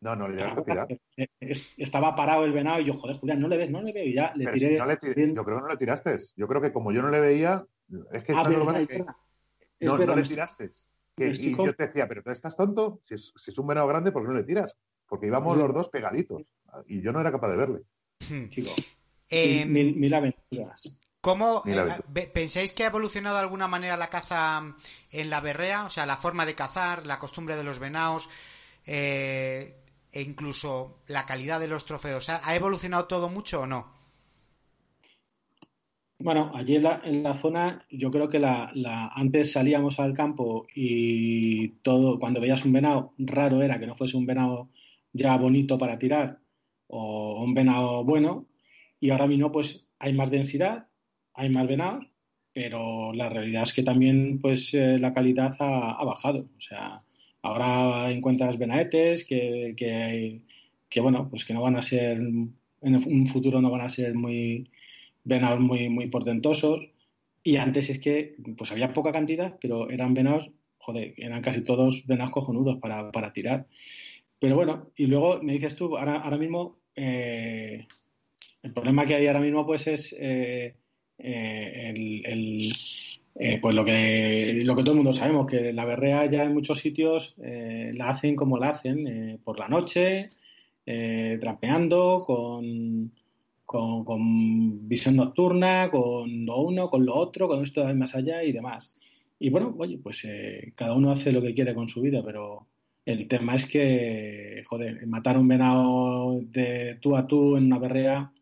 No, no le a tirar. Estaba parado el venado y yo, joder, Julián, no le ves, no le veo. Y ya le tiré. yo creo que no le tiraste. Yo creo que como yo no le veía, es que, ah, no, no le tiraste. Y yo te decía, pero tú estás tonto, si es, si es un venado grande, ¿por qué no le tiras? Porque íbamos los dos pegaditos y yo no era capaz de verle. Hmm. Chico, eh, mil, aventuras. ¿Cómo eh, pensáis que ha evolucionado de alguna manera la caza en la berrea? O sea, la forma de cazar, la costumbre de los venados eh, e incluso la calidad de los trofeos. ¿Ha evolucionado todo mucho o no? Bueno, allí en la, zona yo creo que la, antes salíamos al campo y todo, cuando veías un venado, raro era que no fuese un venado ya bonito para tirar o un venado bueno y ahora mismo pues hay más densidad hay más venados, pero la realidad es que también pues eh, la calidad ha, bajado. O sea, ahora encuentras venaetes que, que, bueno, pues que no van a ser, en un futuro no van a ser muy venados muy, muy portentosos. Y antes es que pues había poca cantidad, pero eran venados, joder, eran casi todos venados cojonudos para, para tirar. Pero bueno, y luego me dices tú, ahora, ahora mismo, eh, el problema que hay ahora mismo pues es eh, eh, el, pues lo que, lo que todo el mundo sabemos, que la berrea ya en muchos sitios la hacen como la hacen, por la noche, trapeando, con, con, visión nocturna, con lo uno, con lo otro, con esto de más allá y demás. y bueno, oye, pues eh, cada uno hace lo que quiere con su vida, pero el tema es que, joder, matar un venado de tú a tú en una berrea,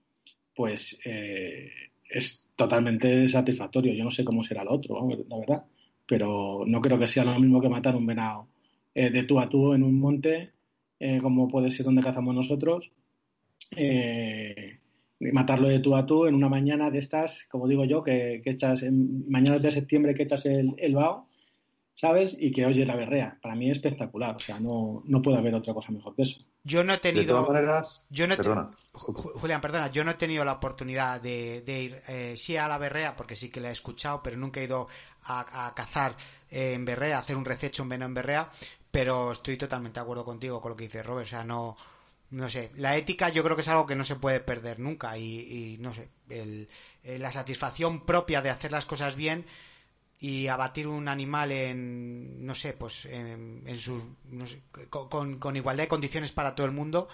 pues eh, es totalmente satisfactorio. Yo no sé cómo será el otro, la verdad, pero no creo que sea lo mismo que matar un venado eh, de tú a tú en un monte, como puede ser donde cazamos nosotros. Eh, matarlo de tú a tú en una mañana de estas, como digo yo, que, echas en mañanas de septiembre que echas el, el ¿sabes? Y que oyes la berrea. Para mí es espectacular, o sea, no, no puede haber otra cosa mejor que eso. Yo no he tenido. yo no perdona. Julián, perdona, yo no he tenido la oportunidad de, ir, eh, sí a la berrea, porque sí que la he escuchado, pero nunca he ido a, cazar en berrea, a hacer un rececho en veno en berrea, pero estoy totalmente de acuerdo contigo con lo que dice Robert, o sea, no no sé, la ética yo creo que es algo que no se puede perder nunca y, no sé, el, eh, la satisfacción propia de hacer las cosas bien y abatir un animal en, no sé, pues en, no sé, con, con, igualdad de condiciones para todo el mundo,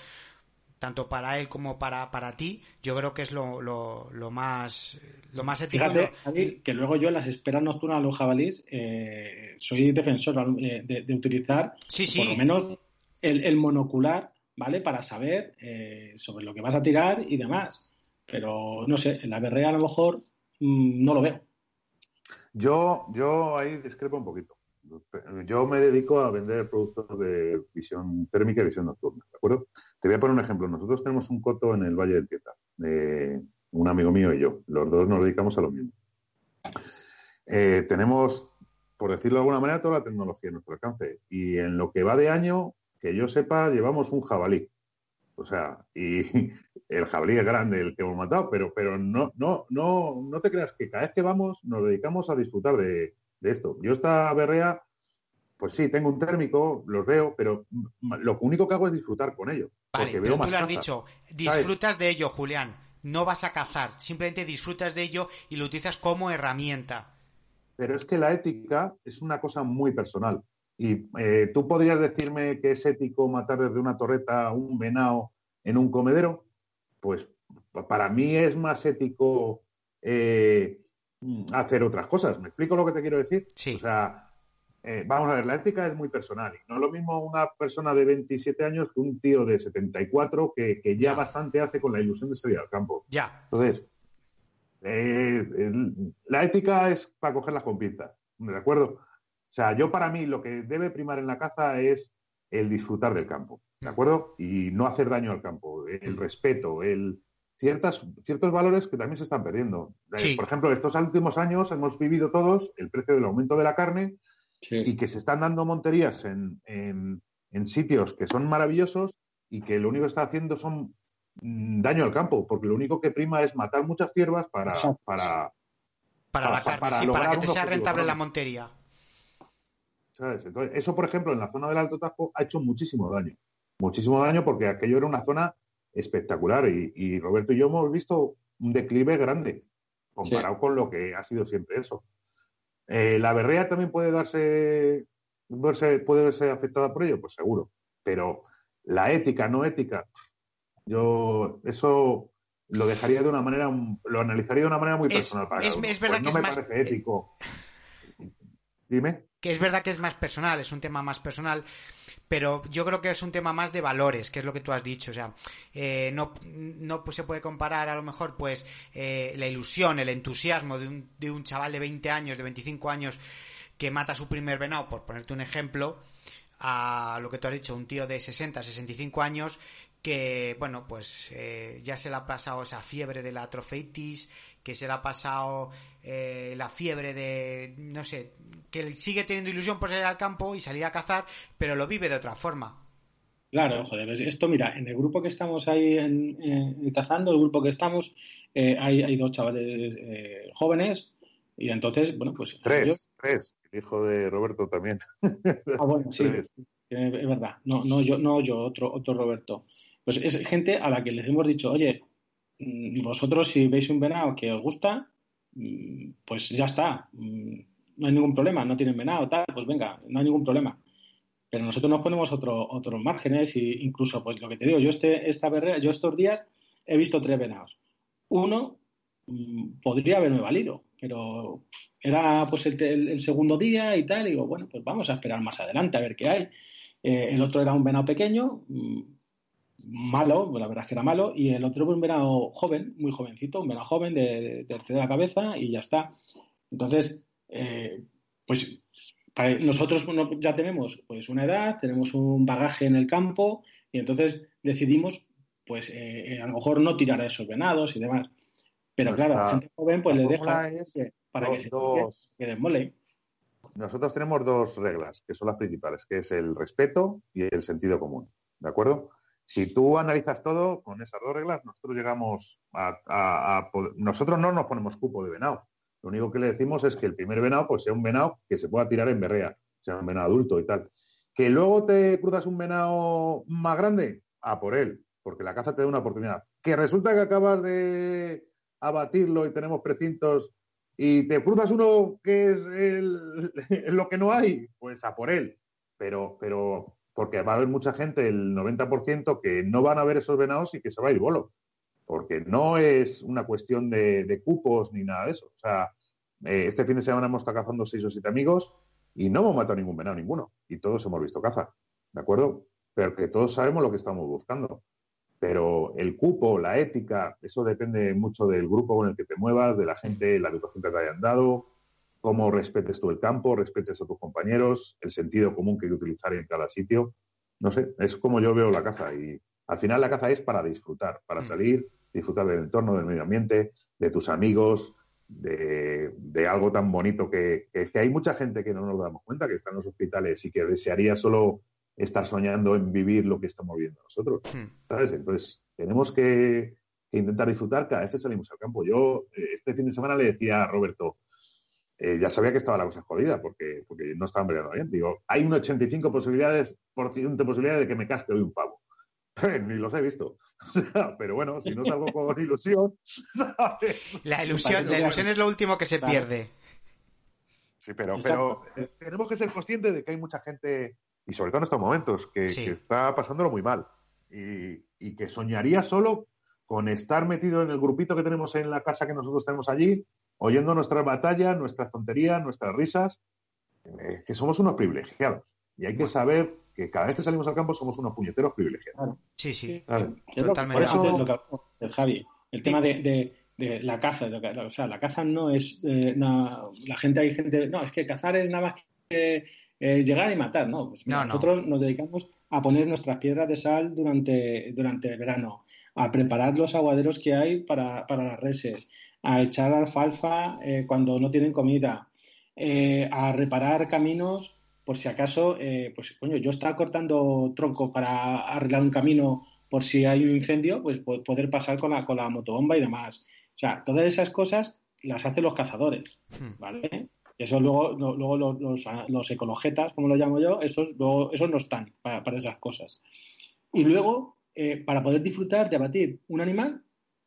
tanto para él como para, para ti, yo creo que es lo, lo, lo más lo más ético. Fíjate, que luego yo en las esperas nocturnas de los jabalíes eh, soy defensor eh, de, utilizar por lo menos el, el monocular ¿vale? Para saber eh, sobre lo que vas a tirar y demás. Pero no sé, en la berrea a lo mejor mm, no lo veo. Yo, yo ahí discrepo un poquito. Yo me dedico a vender productos de visión térmica y visión nocturna, ¿de acuerdo? Te voy a poner un ejemplo. Nosotros tenemos un coto en el Valle del Pieta, un amigo mío y yo. Los dos nos dedicamos a lo mismo. Eh, tenemos, por decirlo de alguna manera, toda la tecnología a nuestro alcance. Y en lo que va de año, que yo sepa, llevamos un jabalí. O sea, y el jabalí es grande el que hemos matado, pero, pero no, no, no, no te creas que cada vez que vamos nos dedicamos a disfrutar de, esto. Yo esta berrea, pues sí, tengo un térmico, los veo, pero lo único que hago es disfrutar con ellos. Vale, pero tú lo has dicho, disfrutas de ello, Julián. No vas a cazar, simplemente disfrutas de ello y lo utilizas como herramienta. Pero es que la ética es una cosa muy personal. Y eh, tú podrías decirme que es ético matar desde una torreta un venado en un comedero. Pues para mí es más ético eh, hacer otras cosas. ¿Me explico lo que te quiero decir? Sí. O sea, eh, vamos a ver, la ética es muy personal. no es lo mismo una persona de 27 años que un tío de 74 que, que ya, bastante hace con la ilusión de salir al campo. Ya. Entonces, la ética es para cogerlas con pinzas. ¿De acuerdo? O sea, yo para mí lo que debe primar en la caza es el disfrutar del campo, ¿de acuerdo? Y no hacer daño al campo, el respeto, el ciertas, ciertos valores que también se están perdiendo. Eh, por ejemplo, estos últimos años hemos vivido todos el precio del aumento de la carne y que se están dando monterías en, en, sitios que son maravillosos y que lo único que está haciendo son mm, daño al campo, porque lo único que prima es matar muchas ciervas para, para, para, la carne, para, para que te sea rentable la montería. Entonces, eso, por ejemplo, en la zona del Alto Tajo ha hecho muchísimo daño. Muchísimo daño porque aquello era una zona espectacular y, Roberto y yo hemos visto un declive grande comparado con lo que ha sido siempre eso. Eh, ¿La berrea también puede darse, puede verse afectada por ello? Pues seguro. Pero la ética, no ética, yo eso lo dejaría de una manera, lo analizaría de una manera muy personal para es, es verdad pues que no me parece ético. Dime es verdad que es más personal, es un tema más personal, pero yo creo que es un tema más de valores, que es lo que tú has dicho. O sea, eh, no, no se puede comparar a lo mejor pues eh, la ilusión, el entusiasmo de un, de un chaval de 20 años, de 25 años, que mata a su primer venado, por ponerte un ejemplo, a lo que tú has dicho, un tío de 60, 65 años que, bueno, pues eh, ya se le ha pasado esa fiebre de la trofeitis, que se le ha pasado eh, la fiebre de, no sé, que sigue teniendo ilusión por salir al campo y salir a cazar, pero lo vive de otra forma. Claro, joder, esto mira, en el grupo que estamos ahí en, cazando, el grupo que estamos, eh, hay, hay, dos chavales eh, jóvenes y entonces, bueno, pues... Tres, tres, el hijo de Roberto también. Ah, bueno, sí, es verdad, no, no, yo, no yo, otro, otro Roberto. Pues es gente a la que les hemos dicho, oye, mm, vosotros si veis un venado que os gusta, pues ya está, mm, no hay ningún problema, no tienen venado, tal, pues venga, no hay ningún problema. Pero nosotros nos ponemos otro, otros márgenes e incluso, pues lo que te digo, yo este, esta yo estos días he visto tres venados. Uno mm, podría haberme valido, pero era pues el, segundo día y tal, y digo, bueno, pues vamos a esperar más adelante a ver qué hay. Eh, el otro era un venado pequeño, mm, malo, la verdad es que era malo, y el otro un venado joven, muy jovencito, un venado joven de, tercera cabeza y ya está. Entonces, eh, pues nosotros ya tenemos pues una edad, tenemos un bagaje en el campo y entonces decidimos pues eh, a lo mejor no tirar a esos venados y demás. Pero claro, a la gente joven pues le deja para que se dos, que Nosotros tenemos dos reglas, que son las principales, que es el respeto y el sentido común. ¿De acuerdo? Si tú analizas todo con esas dos reglas, nosotros llegamos a, nosotros no nos ponemos cupo de venado. Lo único que le decimos es que el primer venado pues sea un venado que se pueda tirar en berrea, sea un venado adulto y tal. Que luego te cruzas un venado más grande, a por él, porque la caza te da una oportunidad. Que resulta que acabas de abatirlo y tenemos precintos y te cruzas uno que es lo que no hay, pues a por él. Pero, pero, porque va a haber mucha gente, el 90%, que no van a ver esos venados y que se va a ir bolo. Porque no es una cuestión de, cupos ni nada de eso. O sea, eh, este fin de semana hemos estado cazando seis o siete amigos y no hemos matado ningún venado, ninguno. Y todos hemos visto caza. ¿De acuerdo? Pero que todos sabemos lo que estamos buscando. Pero el cupo, la ética, eso depende mucho del grupo con el que te muevas, de la gente, la educación que te hayan dado, cómo respetes tú el campo, respetes a tus compañeros, el sentido común que hay que utilizar en cada sitio. No sé, es como yo veo la caza. Y al final la caza es para disfrutar, para mm. salir, disfrutar del entorno, del medio ambiente, de tus amigos, de, algo tan bonito que, que, que, hay mucha gente que no nos damos cuenta, que está en los hospitales y que desearía solo estar soñando en vivir lo que estamos viendo nosotros. Hmm. ¿sabes? Entonces, tenemos que, intentar disfrutar cada vez que salimos al campo. Yo eh, este fin de semana le decía a Roberto, eh, ya sabía que estaba la cosa jodida porque, porque no estaban peleando bien. Digo, hay un 85 posibilidades, por ciento posibilidades de que me casque hoy un pavo. Ni los he visto. Pero bueno, si no salgo con ilusión, La ilusión, la ilusión es lo último que se pierde. Sí, pero, pero tenemos que ser conscientes de que hay mucha gente y sobre todo en estos momentos, que, está pasándolo muy mal y, que soñaría solo con estar metido en el grupito que tenemos en la casa que nosotros tenemos allí, oyendo nuestras batallas, nuestras tonterías, nuestras risas, eh, que somos unos privilegiados. Y hay que saber que cada vez que salimos al campo somos unos puñeteros privilegiados. Sí, sí, totalmente. Por eso, el Javi, el tema de, la caza, o sea, la caza no es, eh, la gente, hay gente, no, es que cazar es nada más que eh, llegar y matar, no. Pues nosotros nos dedicamos a poner nuestras piedras de sal durante, durante el verano, a preparar los aguaderos que hay para, para las reses, a echar alfalfa eh, cuando no tienen comida, eh, a reparar caminos por si acaso, pues coño, yo estaba cortando troncos para arreglar un camino por si hay un incendio, pues poder pasar con la, con la motobomba y demás. O sea, todas esas cosas las hacen los cazadores, hmm. ¿vale? Eso luego, luego los, los, ecologetas, como lo llamo yo, esos, luego, esos no están para, esas cosas. Y luego, eh, para poder disfrutar de abatir un animal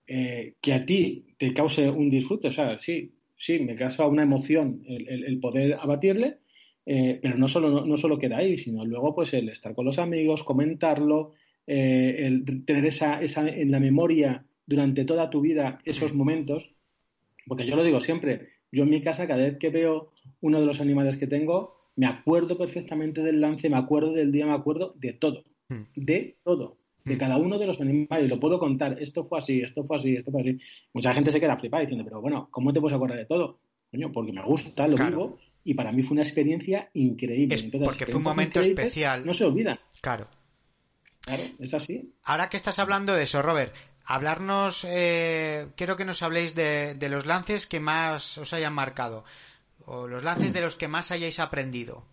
eh, que a ti te cause un disfrute, o sea, sí, sí, me causa una emoción el, poder abatirle, eh, pero no solo, no, solo queda ahí, sino luego pues el estar con los amigos, comentarlo, el tener esa, esa en la memoria durante toda tu vida esos momentos, porque yo lo digo siempre, yo en mi casa, cada vez que veo uno de los animales que tengo, me acuerdo perfectamente del lance, me acuerdo del día, me acuerdo de todo. Hmm. De todo. De hmm. cada uno de los animales. Lo puedo contar. Esto fue así, esto fue así, esto fue así. Mucha gente se queda flipada diciendo, pero bueno, ¿cómo te puedes acordar de todo? Coño, porque me gusta, lo vivo. Y para mí fue una experiencia increíble. porque fue un momento especial. No se olvida. Claro. Claro, es así. Ahora que estás hablando de eso, Robert, hablarnos, eh, quiero que nos habléis de, los lances que más os hayan marcado, o los lances de los que más hayáis aprendido.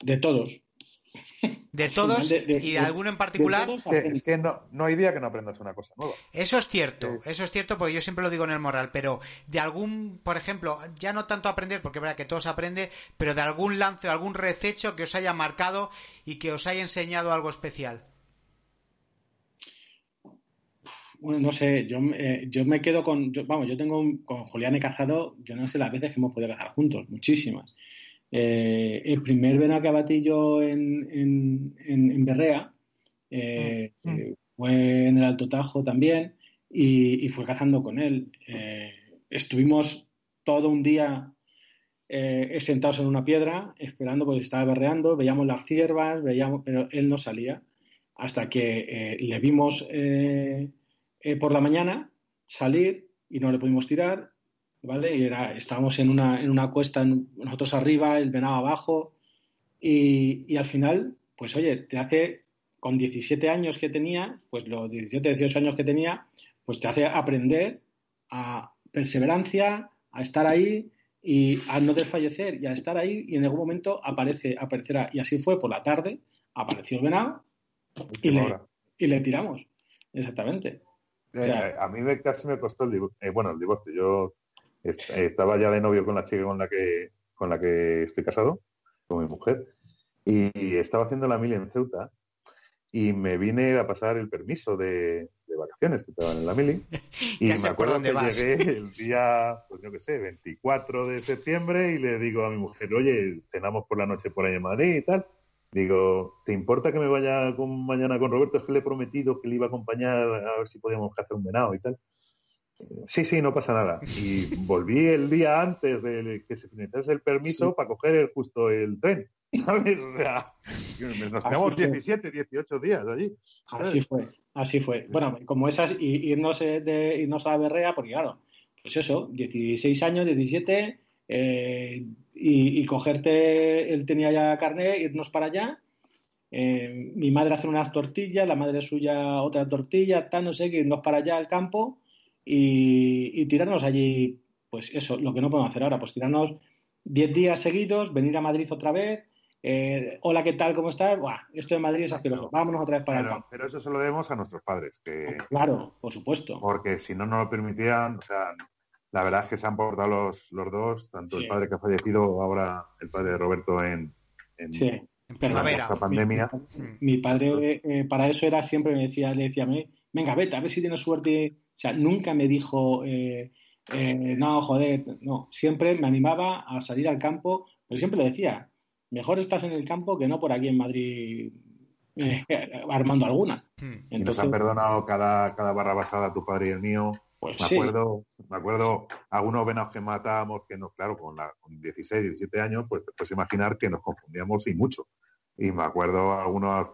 De todos. De todos y de alguno en particular. es que no, no, hay día que no aprendas una cosa nueva. Eso es cierto, eso es cierto porque yo siempre lo digo en el moral, pero de algún, por ejemplo, ya no tanto aprender, porque es verdad que todos aprende, pero de algún lance o algún rececho que os haya marcado y que os haya enseñado algo especial. Bueno, no sé, yo, eh, yo me quedo con, vamos, yo tengo con Julián he cazado, yo no sé las veces que hemos podido cazar juntos, muchísimas. Eh, el primer venado que abatí yo en, en, en, Berrea eh, mm. Mm. fue en el Alto Tajo también y, fue cazando con él. estuvimos todo un día sentados en una piedra, esperando, porque estaba berreando, veíamos las ciervas, veíamos, pero él no salía. Hasta que le vimos eh, por la mañana salir y no le pudimos tirar, ¿vale? Y era, estábamos en una, en una cuesta, nosotros arriba, el venado abajo, y, y, al final, pues oye, te hace, con 17 años que tenía, pues los 17, 18 años que tenía, pues te hace aprender a perseverancia, a estar ahí, y a no desfallecer y a estar ahí y en algún momento aparece, aparecerá. Y así fue por la tarde, apareció el venado y le, y le, tiramos. Exactamente. Eh, a mí me, casi me costó el divorcio. Eh, bueno, el divorcio. Yo estaba ya de novio con la chica con la que con la que estoy casado, con mi mujer, y estaba haciendo la mil en Ceuta y me vine a pasar el permiso de, vacaciones que estaban en la mili. Y me acuerdo que llegué el día, pues yo qué sé, 24 de septiembre y le digo a mi mujer, oye, cenamos por la noche por ahí en Madrid y tal. Digo, ¿te importa que me vaya con, mañana con Roberto? Es que le he prometido que le iba a acompañar a ver si podíamos hacer un venado y tal. Sí, sí, no pasa nada. Y volví el día antes de que se finalizase el permiso para coger justo el tren. ¿Sabes? O sea, nos quedamos 17, 18 días allí. Así fue, así fue. Bueno, como esas, y, irnos, de, irnos a la berrea, porque claro, pues eso, 16 años, 17, eh, y, y, cogerte, él tenía ya carne, irnos para allá. Eh, mi madre hace unas tortillas, la madre suya otra tortilla, tal, no sé, que irnos para allá al campo y, y tirarnos allí, pues eso, lo que no podemos hacer ahora, pues tirarnos 10 días seguidos, venir a Madrid otra vez, eh, hola, ¿qué tal? ¿Cómo estás? Buah, esto de Madrid es asqueroso. Vámonos otra vez para pero, el Pero eso se lo debemos a nuestros padres. Que... Claro, por supuesto. Porque si no nos lo permitían, o sea, la verdad es que se han portado los, los dos, tanto el padre que ha fallecido, ahora el padre de Roberto en, en, sí. esta pandemia. Mi, padre eh, para eso era siempre me decía, le decía a mí, venga, vete, a ver si tienes suerte. O sea, nunca me dijo, eh, no, joder, no, siempre me animaba a salir al campo, pero siempre le decía, mejor estás en el campo que no por aquí en Madrid eh, armando alguna. Hmm. y nos han perdonado cada, cada barra basada tu padre y el mío. Pues me acuerdo, me acuerdo algunos venados que matábamos que no, claro, con, la, con 16, 17 años, pues te puedes imaginar que nos confundíamos y mucho. Y me acuerdo algunos,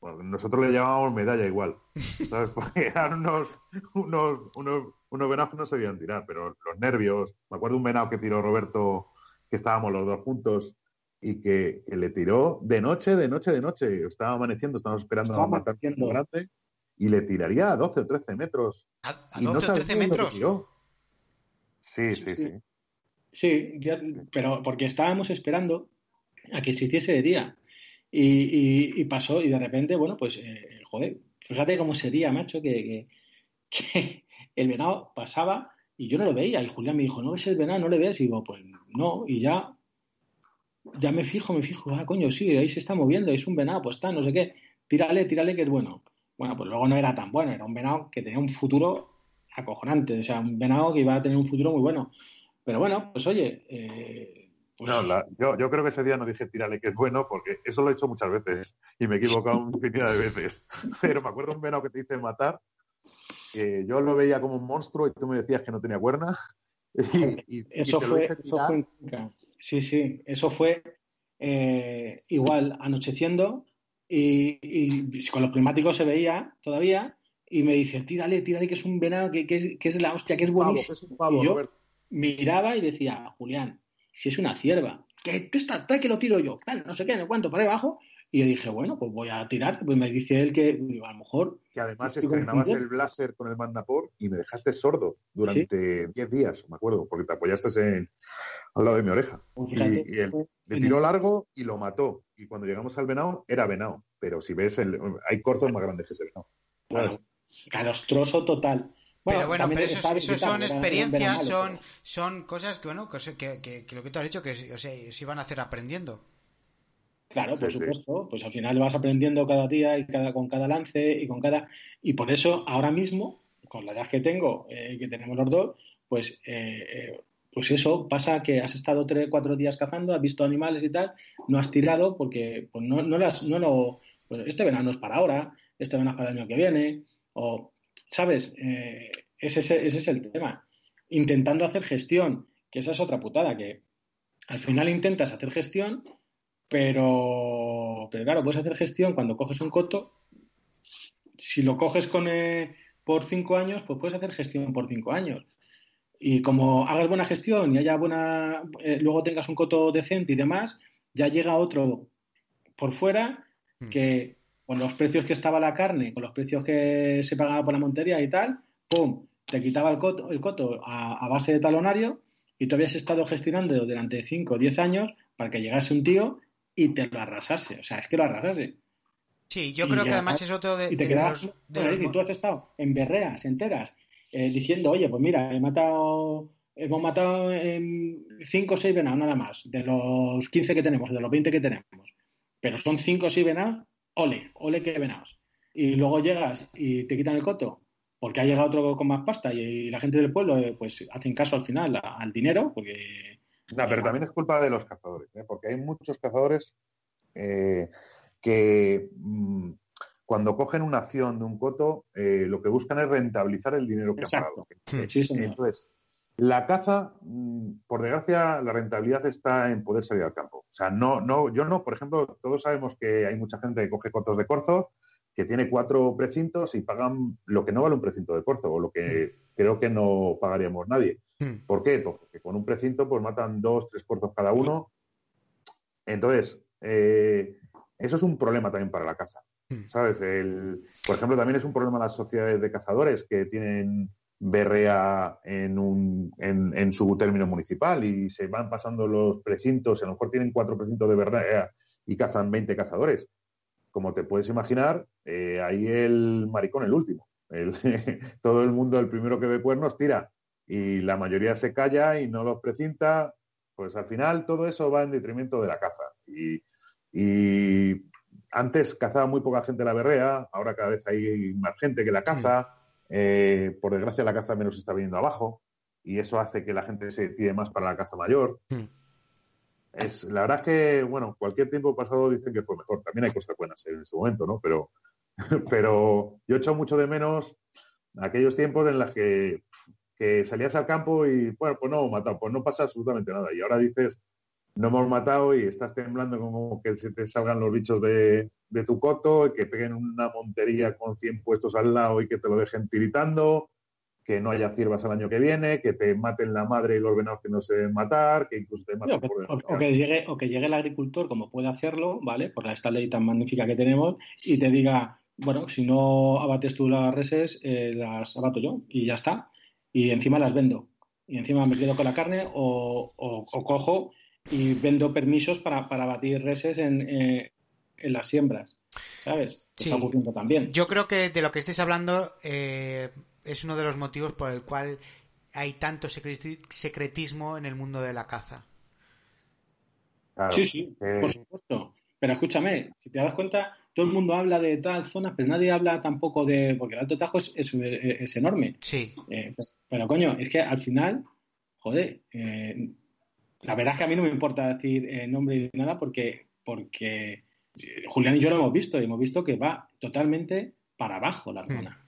nosotros le llamábamos medalla igual, ¿sabes? Porque eran unos, unos, unos, unos venados que no sabían tirar, pero los nervios, me acuerdo un venado que tiró Roberto, que estábamos los dos juntos, y que, le tiró de noche, de noche, de noche. Estaba amaneciendo, estábamos esperando a matar grande y le tiraría a 12 o 13 metros. ¿A, 12 o 13 metros? Sí, sí, sí. Sí, pero porque estábamos esperando a que se hiciese de día. Y, pasó, y de repente, bueno, pues, eh, joder, fíjate cómo sería, macho, que, que, el venado pasaba y yo no lo veía. Y Julián me dijo, ¿no ves el venado? ¿No le ves? Y digo, pues no. Y ya ya me fijo, me fijo, ah, coño, sí, ahí se está moviendo, es un venado, pues está, no sé qué, tírale, tírale que es bueno. Bueno, pues luego no era tan bueno, era un venado que tenía un futuro acojonante, o sea, un venado que iba a tener un futuro muy bueno. Pero bueno, pues oye, eh, pues No, yo, yo, creo que ese día no dije tírale que es bueno, porque eso lo he hecho muchas veces y me he equivocado infinidad de veces. Pero me acuerdo un venado que te dice matar, que yo lo veía como un monstruo y tú me decías que no tenía cuerna. Y, eso, fue, eso fue Sí, sí, eso fue eh, igual, anocheciendo y, con los climáticos se veía todavía y me dice, tírale, tírale, que es un venado, que, es, la hostia, que es buenísimo. y yo miraba y decía, Julián, si es una cierva, que tú estás, trae que lo tiro yo, tal, no sé qué, no cuánto, para abajo. Y yo dije, bueno, pues voy a tirar. Pues me dice él que a lo mejor. Que además estrenabas el blaster con el Mandapor y me dejaste sordo durante 10 días, me acuerdo, porque te apoyaste en, al lado de mi oreja. Pues y, él le tiró largo y lo mató. Y cuando llegamos al venado, era venado. Pero si ves, el, hay cortos más grandes que ese venado. Bueno, calostroso total. pero bueno, pero eso, son experiencias, son, son cosas que, bueno, que, que, que, lo que tú has dicho, que o sea, se iban a hacer aprendiendo. Claro, por supuesto. Pues al final vas aprendiendo cada día y cada, con cada lance y con cada. Y por eso, ahora mismo, con la edad que tengo, eh, que tenemos los dos, pues eh, eh, pues eso, pasa que has estado tres, cuatro días cazando, has visto animales y tal, no has tirado porque pues no, no, las, no lo, pues este verano es para ahora, este verano es para el año que viene, o, ¿sabes? Eh, ese, ese, es el tema. intentando hacer gestión, que esa es otra putada, que al final intentas hacer gestión, pero, pero claro, puedes hacer gestión cuando coges un coto. Si lo coges con, eh, por cinco años, pues puedes hacer gestión por cinco años. Y como hagas buena gestión y haya buena, eh, luego tengas un coto decente y demás, ya llega otro por fuera hmm. que con los precios que estaba la carne, con los precios que se pagaba por la montería y tal, ¡pum! Te quitaba el coto, el coto a, base de talonario y tú habías estado gestionando durante 5 o 10 años para que llegase un tío y te lo arrasase. O sea, es que lo arrasase. Sí, yo creo que además es otro de, y te quedas, Y tú has estado en berreas enteras eh, diciendo, oye, pues mira, he matado, hemos matado cinco o seis venados nada más, de los 15 que tenemos, de los 20 que tenemos. Pero son cinco o seis venados, ole, ole que venados. Y luego llegas y te quitan el coto porque ha llegado otro con más pasta y, la gente del pueblo eh, pues hacen caso al final al dinero porque no, pero también es culpa de los cazadores, ¿eh? porque hay muchos cazadores que mm, cuando cogen una acción de un coto, eh, lo que buscan es rentabilizar el dinero que han pagado. Entonces, la caza, mm, por desgracia, la rentabilidad está en poder salir al campo. O sea, no, no, yo no, por ejemplo, todos sabemos que hay mucha gente que coge cotos de corzo, que tiene cuatro precintos y pagan lo que no vale un precinto de corzo, o lo que mm. creo que no pagaríamos nadie. Mm. ¿Por qué? Porque con un precinto pues matan dos, tres corzos cada uno. Entonces, eh, eso es un problema también para la caza. Hmm. ¿Sabes? El, por ejemplo, también es un problema las sociedades de cazadores que tienen berrea en, un, en, su término municipal y se van pasando los precintos, a lo mejor tienen cuatro precintos de berrea y cazan 20 cazadores. Como te puedes imaginar, eh, ahí el maricón, el último. todo el mundo, el primero que ve cuernos, tira y la mayoría se calla y no los precinta. Pues al final todo eso va en detrimento de la caza. Y, y antes cazaba muy poca gente la berrea, ahora cada vez hay más gente que la caza. Eh, por desgracia, la caza menos está viniendo abajo y eso hace que la gente se tire más para la caza mayor. Es, la verdad es que, bueno, cualquier tiempo pasado dicen que fue mejor. También hay cosas buenas en ese momento, ¿no? Pero, pero yo he hecho mucho de menos aquellos tiempos en los que, que salías al campo y, bueno, pues no, matado, pues no pasa absolutamente nada. Y ahora dices, no hemos matado y estás temblando como que se te salgan los bichos de, tu coto, que peguen una montería con 100 puestos al lado y que te lo dejen tiritando, que no haya ciervas el año que viene, que te maten la madre y los venados que no se deben matar, que incluso te maten o, que llegue, o que llegue el agricultor, como puede hacerlo, ¿vale? Por esta ley tan magnífica que tenemos, y te diga, bueno, si no abates tú las reses, eh, las abato yo, y ya está. Y encima las vendo. Y encima me quedo con la carne o, o cojo y vendo permisos para, para batir reses en, eh, en las siembras, ¿sabes? Sí. también. Yo creo que de lo que estés hablando eh, es uno de los motivos por el cual hay tanto secretismo en el mundo de la caza. sí, sí, por supuesto. Pero escúchame, si te das cuenta, todo el mundo habla de tal zona, pero nadie habla tampoco de. Porque el Alto Tajo es, es, enorme. Sí. Eh, pero, coño, es que al final, joder, eh, la verdad es que a mí no me importa decir eh, nombre ni nada porque, porque Julián y yo lo hemos visto y hemos visto que va totalmente para abajo la zona.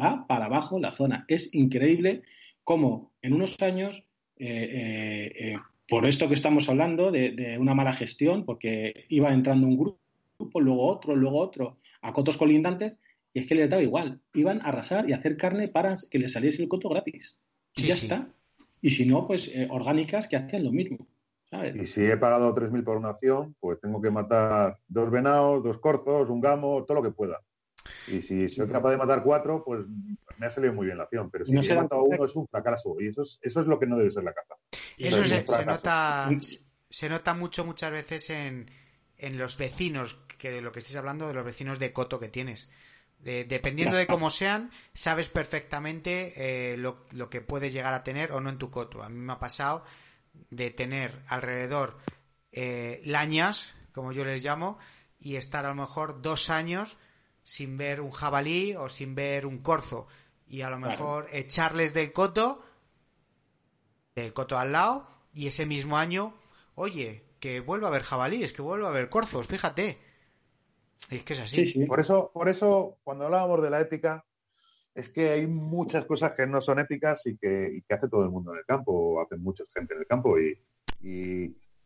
Va para abajo la zona. Es increíble cómo en unos años, eh, eh, por esto que estamos hablando, de, una mala gestión, porque iba entrando un grupo, luego otro, luego otro, a cotos colindantes, y es que les daba igual. Iban a arrasar y a hacer carne para que les saliese el coto gratis. Y ya está y si no, pues eh, orgánicas que hacen lo mismo. Y si he pagado 3.000 por una acción, pues tengo que matar dos venados, dos corzos, un gamo, todo lo que pueda. Y si soy capaz de matar cuatro, pues me ha salido muy bien la acción. Pero si he matado uno es un fracaso. Y eso es, eso es lo que no debe ser la caza. Y eso se, nota, se nota mucho muchas veces en, en los vecinos, que de lo que estés hablando, de los vecinos de coto que tienes dependiendo de cómo sean, sabes perfectamente eh, lo, que puedes llegar a tener o no en tu coto. A mí me ha pasado de tener alrededor eh, lañas, como yo les llamo, y estar a lo mejor dos años sin ver un jabalí o sin ver un corzo. Y a lo mejor echarles del coto, del coto al lado, y ese mismo año, oye, que vuelva a haber jabalíes, que vuelva a haber corzos, fíjate. Es que es así. Por eso, por eso, cuando hablábamos de la ética, es que hay muchas cosas que no son éticas y que, hace todo el mundo en el campo, o hace mucha gente en el campo. Y,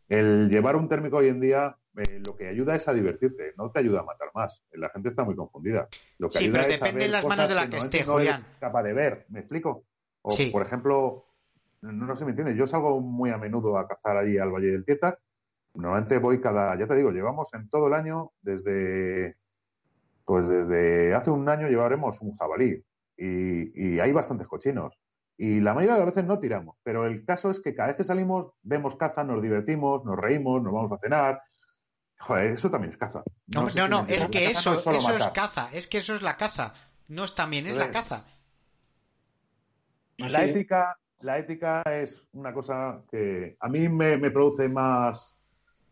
el llevar un térmico hoy en día eh, lo que ayuda es a divertirte, no te ayuda a matar más. La gente está muy confundida. Lo que sí, pero depende de las manos de la que, esté, Julián. capaz de ver, ¿me explico? O, por ejemplo, no, sé si me entiendes, yo salgo muy a menudo a cazar ahí al Valle del Tietar. Normalmente voy cada, ya te digo, llevamos en todo el año, desde, pues desde hace un año llevaremos un jabalí y, hay bastantes cochinos. Y la mayoría de las veces no tiramos, pero el caso es que cada vez que salimos vemos caza, nos divertimos, nos reímos, nos vamos a cenar. Joder, eso también es caza. No, no, es que eso, eso es caza, es que eso es la caza. No es también, es la caza. La ética, la ética es una cosa que a mí me, produce más,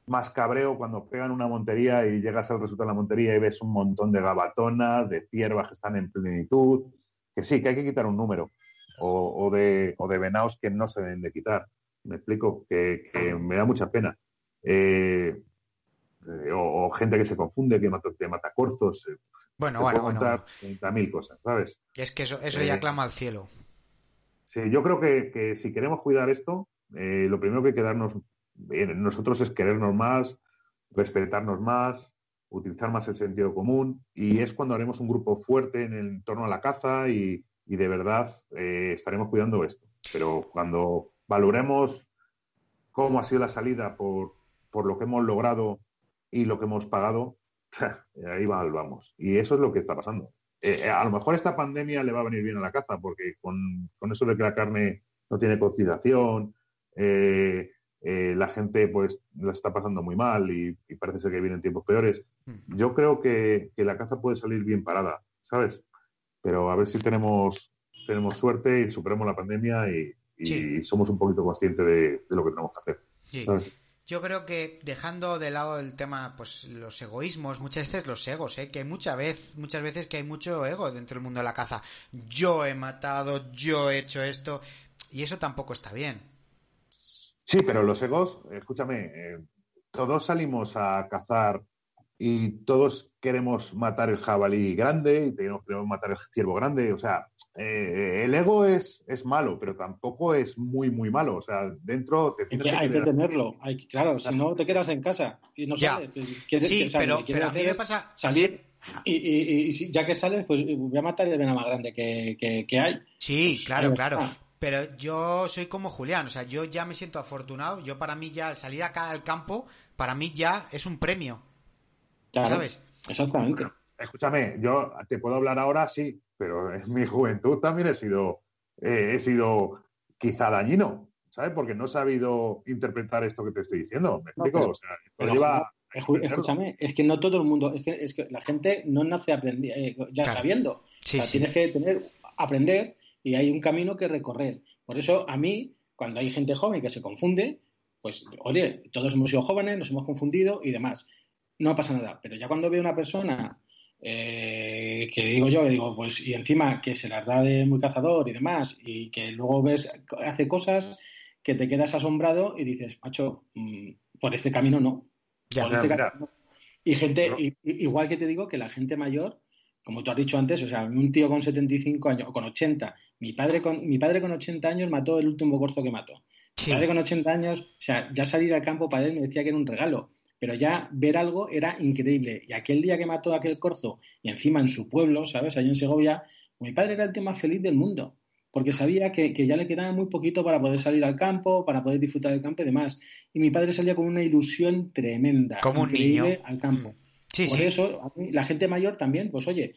más cabreo cuando pegan una montería y llegas al resultado de la montería y ves un montón de gabatonas, de ciervas que están en plenitud, que sí, que hay que quitar un número, o, de, o de venados que no se deben de quitar. Me explico, que, me da mucha pena. Eh, eh, o, gente que se confunde, que mata, que mata corzos. Eh, bueno, bueno, bueno. mil cosas, ¿sabes? Y es que eso, eso ya clama al cielo. Sí, yo creo que, si queremos cuidar esto, eh, lo primero que hay que darnos nosotros es querernos más, respetarnos más, utilizar más el sentido común y es cuando haremos un grupo fuerte en el torno a la caza y, de verdad eh, estaremos cuidando esto. Pero cuando valoremos cómo ha sido la salida por, por lo que hemos logrado y lo que hemos pagado, ahí vamos. Y eso es lo que está pasando. Eh, eh, a lo mejor esta pandemia le va a venir bien a la caza, porque con, eso de que la carne no tiene cotización, eh, la gente pues la está pasando muy mal y, parece ser que vienen tiempos peores. Mm. Yo creo que, la caza puede salir bien parada, ¿sabes? Pero a ver si tenemos, tenemos suerte y superamos la pandemia y, somos un poquito conscientes de, lo que tenemos que hacer. ¿sabes? Yo creo que dejando de lado el tema, pues los egoísmos, muchas veces los egos, ¿eh? que muchas veces, muchas veces que hay mucho ego dentro del mundo de la caza. Yo he matado, yo he hecho esto, y eso tampoco está bien. Sí, pero los egos, escúchame, eh, todos salimos a cazar y todos queremos matar el jabalí grande y queremos matar el ciervo grande. O sea, eh, el ego es, es malo, pero tampoco es muy, muy malo. O sea, dentro te tienes que, Hay que tenerlo. Hay claro, si no te quedas en casa y no sales. Pues, sí, pero, a mí me pasa... Salir y, y, ya que sales, pues voy a matar el veneno más grande que, que, hay. Sí, pues, claro, claro. Pero yo soy como Julián, o sea, yo ya me siento afortunado. Yo para mí ya salir acá al campo, para mí ya es un premio. ¿Sabes? Exactamente. escúchame, yo te puedo hablar ahora, sí, pero en mi juventud también he sido, eh, he sido quizá dañino, ¿sabes? Porque no he sabido interpretar esto que te estoy diciendo. ¿Me explico? o sea, lleva. escúchame, es que no todo el mundo, es que, es que la gente no nace eh, ya sabiendo. Tienes que tener, aprender y hay un camino que recorrer. Por eso, a mí, cuando hay gente joven que se confunde, pues, oye, todos hemos sido jóvenes, nos hemos confundido y demás no pasa nada. Pero ya cuando veo una persona eh, que digo yo, que digo, pues, y encima que se las da de muy cazador y demás, y que luego ves, hace cosas que te quedas asombrado y dices, macho, mm, por este camino no. Este y gente, igual que te digo que la gente mayor, como tú has dicho antes, o sea, un tío con 75 años, o con 80, mi padre con, mi padre con 80 años mató el último corzo que mató. Mi padre con 80 años, o sea, ya salir al campo para él me decía que era un regalo pero ya ver algo era increíble. Y aquel día que mató a aquel corzo, y encima en su pueblo, ¿sabes? Allí en Segovia, mi padre era el tío más feliz del mundo, porque sabía que, ya le quedaba muy poquito para poder salir al campo, para poder disfrutar del campo y demás. Y mi padre salía con una ilusión tremenda. Como un niño. Al campo. Por eso, la gente mayor también, pues oye,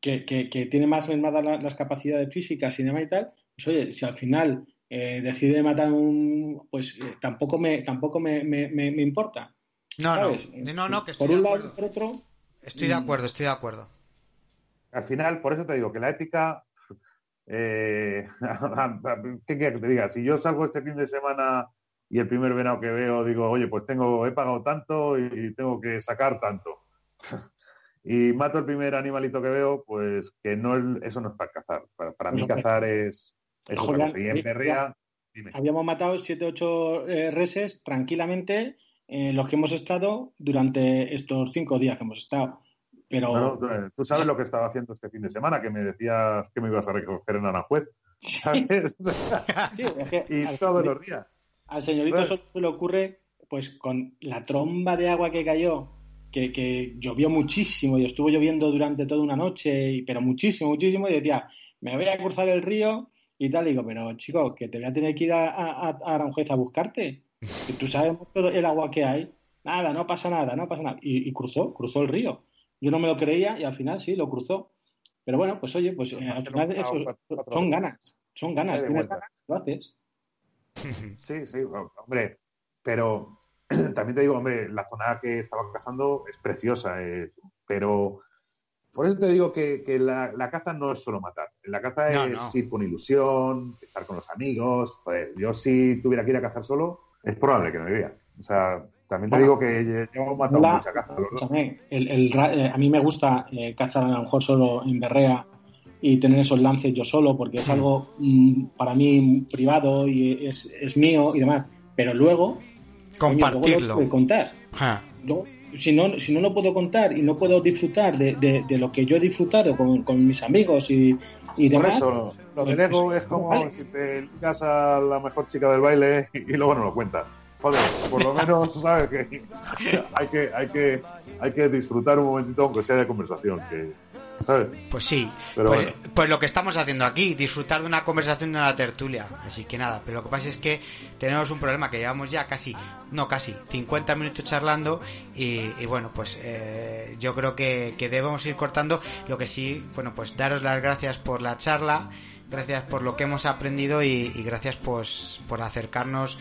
que, tiene más mermadas las capacidades físicas y demás y tal, pues oye, si al final eh, decide matar un, pues eh, tampoco me, tampoco me, me importa. No, no, no, no, que estoy de acuerdo. Estoy de acuerdo, estoy de acuerdo. Al final, por eso te digo que la ética, eh, ¿qué quieres que te diga? Si yo salgo este fin de semana y el primer venado que veo digo, oye, pues tengo, he pagado tanto y tengo que sacar tanto. y mato el primer animalito que veo, pues que no eso no es para cazar. Para, mí cazar es, es Y en Perrea, Habíamos matado 7, 8 eh, reses tranquilamente en los que hemos estado durante estos cinco días que hemos estado. Pero... tú sabes lo que estaba haciendo este fin de semana, que me decías que me ibas a recoger en Aranjuez. y todos los días. Al señorito solo se le ocurre, pues con la tromba de agua que cayó, que, llovió muchísimo y estuvo lloviendo durante toda una noche, pero muchísimo, muchísimo, y decía, me voy a cruzar el río y tal. digo, pero chico, que te voy a tener que ir a, a, a Aranjuez a buscarte. Que tú sabes el agua que hay. Nada, no pasa nada, no pasa nada. Y, cruzó, cruzó el río. Yo no me lo creía y al final sí, lo cruzó. Pero bueno, pues oye, pues eh, al final eso, son ganas, son ganas, tienes ganas, lo haces. Sí, sí, hombre, pero también te digo, hombre, la zona que estaba cazando es preciosa, pero por eso te digo que, la, caza no es solo matar. La caza es ir con ilusión, estar con los amigos. yo si tuviera que ir a cazar solo, es probable que no iría. O sea, también te digo que hemos matado mucha caza. Eh, a mí me gusta eh, cazar a lo mejor solo en berrea y tener esos lances yo solo, porque es algo mm, para mí privado y es, es mío y demás. Pero luego compartirlo. contar. Si no, si no lo puedo contar y no puedo disfrutar de, de, lo que yo he disfrutado con, con mis amigos y, y demás. Por eso, lo pues, delego pues, es como si te ligas a la mejor chica del baile y, luego no lo cuentas. Joder, por lo menos sabes que hay que, hay que, hay que disfrutar un momentito aunque sea de conversación, que, pues sí, pues, pues, lo que estamos haciendo aquí, disfrutar de una conversación de una tertulia. Así que nada, pero lo que pasa es que tenemos un problema que llevamos ya casi, no casi, 50 minutos charlando y, bueno, pues eh, yo creo que, debemos ir cortando. Lo que sí, bueno, pues daros las gracias por la charla, gracias por lo que hemos aprendido y, gracias pues por acercarnos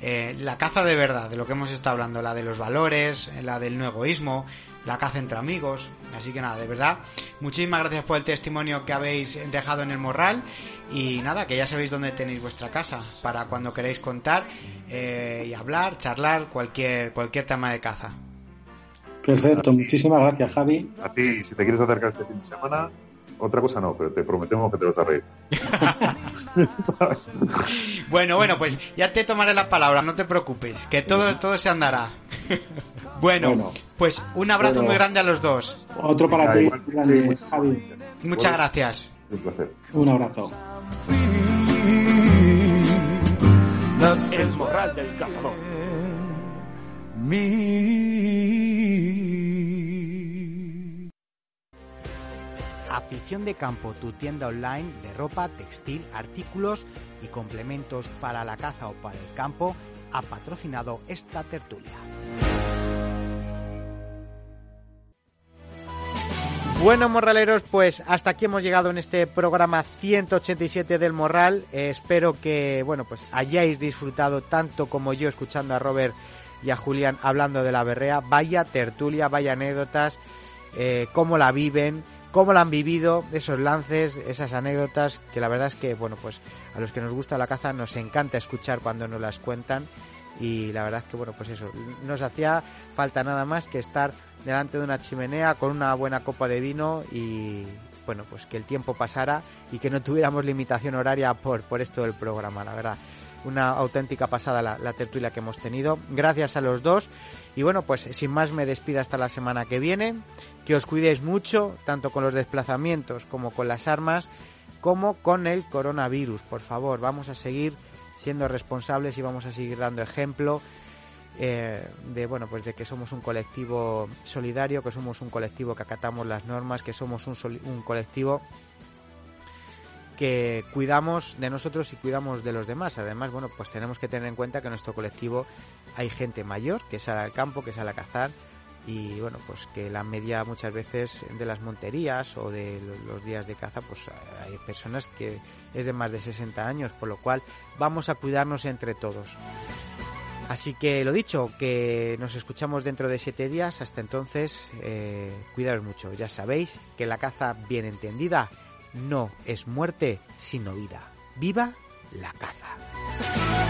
eh, la caza de verdad, de lo que hemos estado hablando, la de los valores, la del no egoísmo, la caza entre amigos. Así que nada, de verdad, muchísimas gracias por el testimonio que habéis dejado en el morral. Y nada, que ya sabéis dónde tenéis vuestra casa para cuando queréis contar eh, y hablar, charlar cualquier, cualquier tema de caza. Perfecto, muchísimas gracias, Javi. A ti, si te quieres acercar este fin de semana, otra cosa no, pero te prometemos que te vas a reír. bueno, bueno, pues ya te tomaré la palabra, no te preocupes, que todo, todo se andará. bueno, pues un abrazo muy grande a los dos. Otro para ti, Javi. Muchas gracias. Un placer. Un abrazo. El morral del cazador. Afición de Campo, tu tienda online de ropa, textil, artículos y complementos para la caza o para el campo, ha patrocinado esta tertulia. Bueno, morraleros, pues hasta aquí hemos llegado en este programa 187 del Morral. Eh, espero que, bueno, pues hayáis disfrutado tanto como yo escuchando a Robert y a Julián hablando de la berrea. Vaya tertulia, vaya anécdotas, eh, cómo la viven, cómo la han vivido, esos lances, esas anécdotas, que la verdad es que, bueno, pues a los que nos gusta la caza nos encanta escuchar cuando nos las cuentan. Y la verdad es que, bueno, pues eso, nos hacía falta nada más que estar delante de una chimenea con una buena copa de vino y bueno, pues que el tiempo pasara y que no tuviéramos limitación horaria por, por esto del programa, la verdad. Una auténtica pasada la, la, tertulia que hemos tenido. Gracias a los dos. Y bueno, pues sin más me despido hasta la semana que viene. Que os cuidéis mucho, tanto con los desplazamientos como con las armas, como con el coronavirus. Por favor, vamos a seguir siendo responsables y vamos a seguir dando ejemplo eh, de bueno pues de que somos un colectivo solidario que somos un colectivo que acatamos las normas que somos un, un colectivo que cuidamos de nosotros y cuidamos de los demás. Además bueno pues tenemos que tener en cuenta que en nuestro colectivo hay gente mayor que sale al campo que sale a cazar y bueno pues que la media muchas veces de las monterías o de los días de caza pues hay personas que es de más de 60 años por lo cual vamos a cuidarnos entre todos Así que lo dicho, que nos escuchamos dentro de siete días. Hasta entonces, eh, cuidaros mucho. Ya sabéis que la caza bien entendida no es muerte, sino vida. ¡Viva la caza!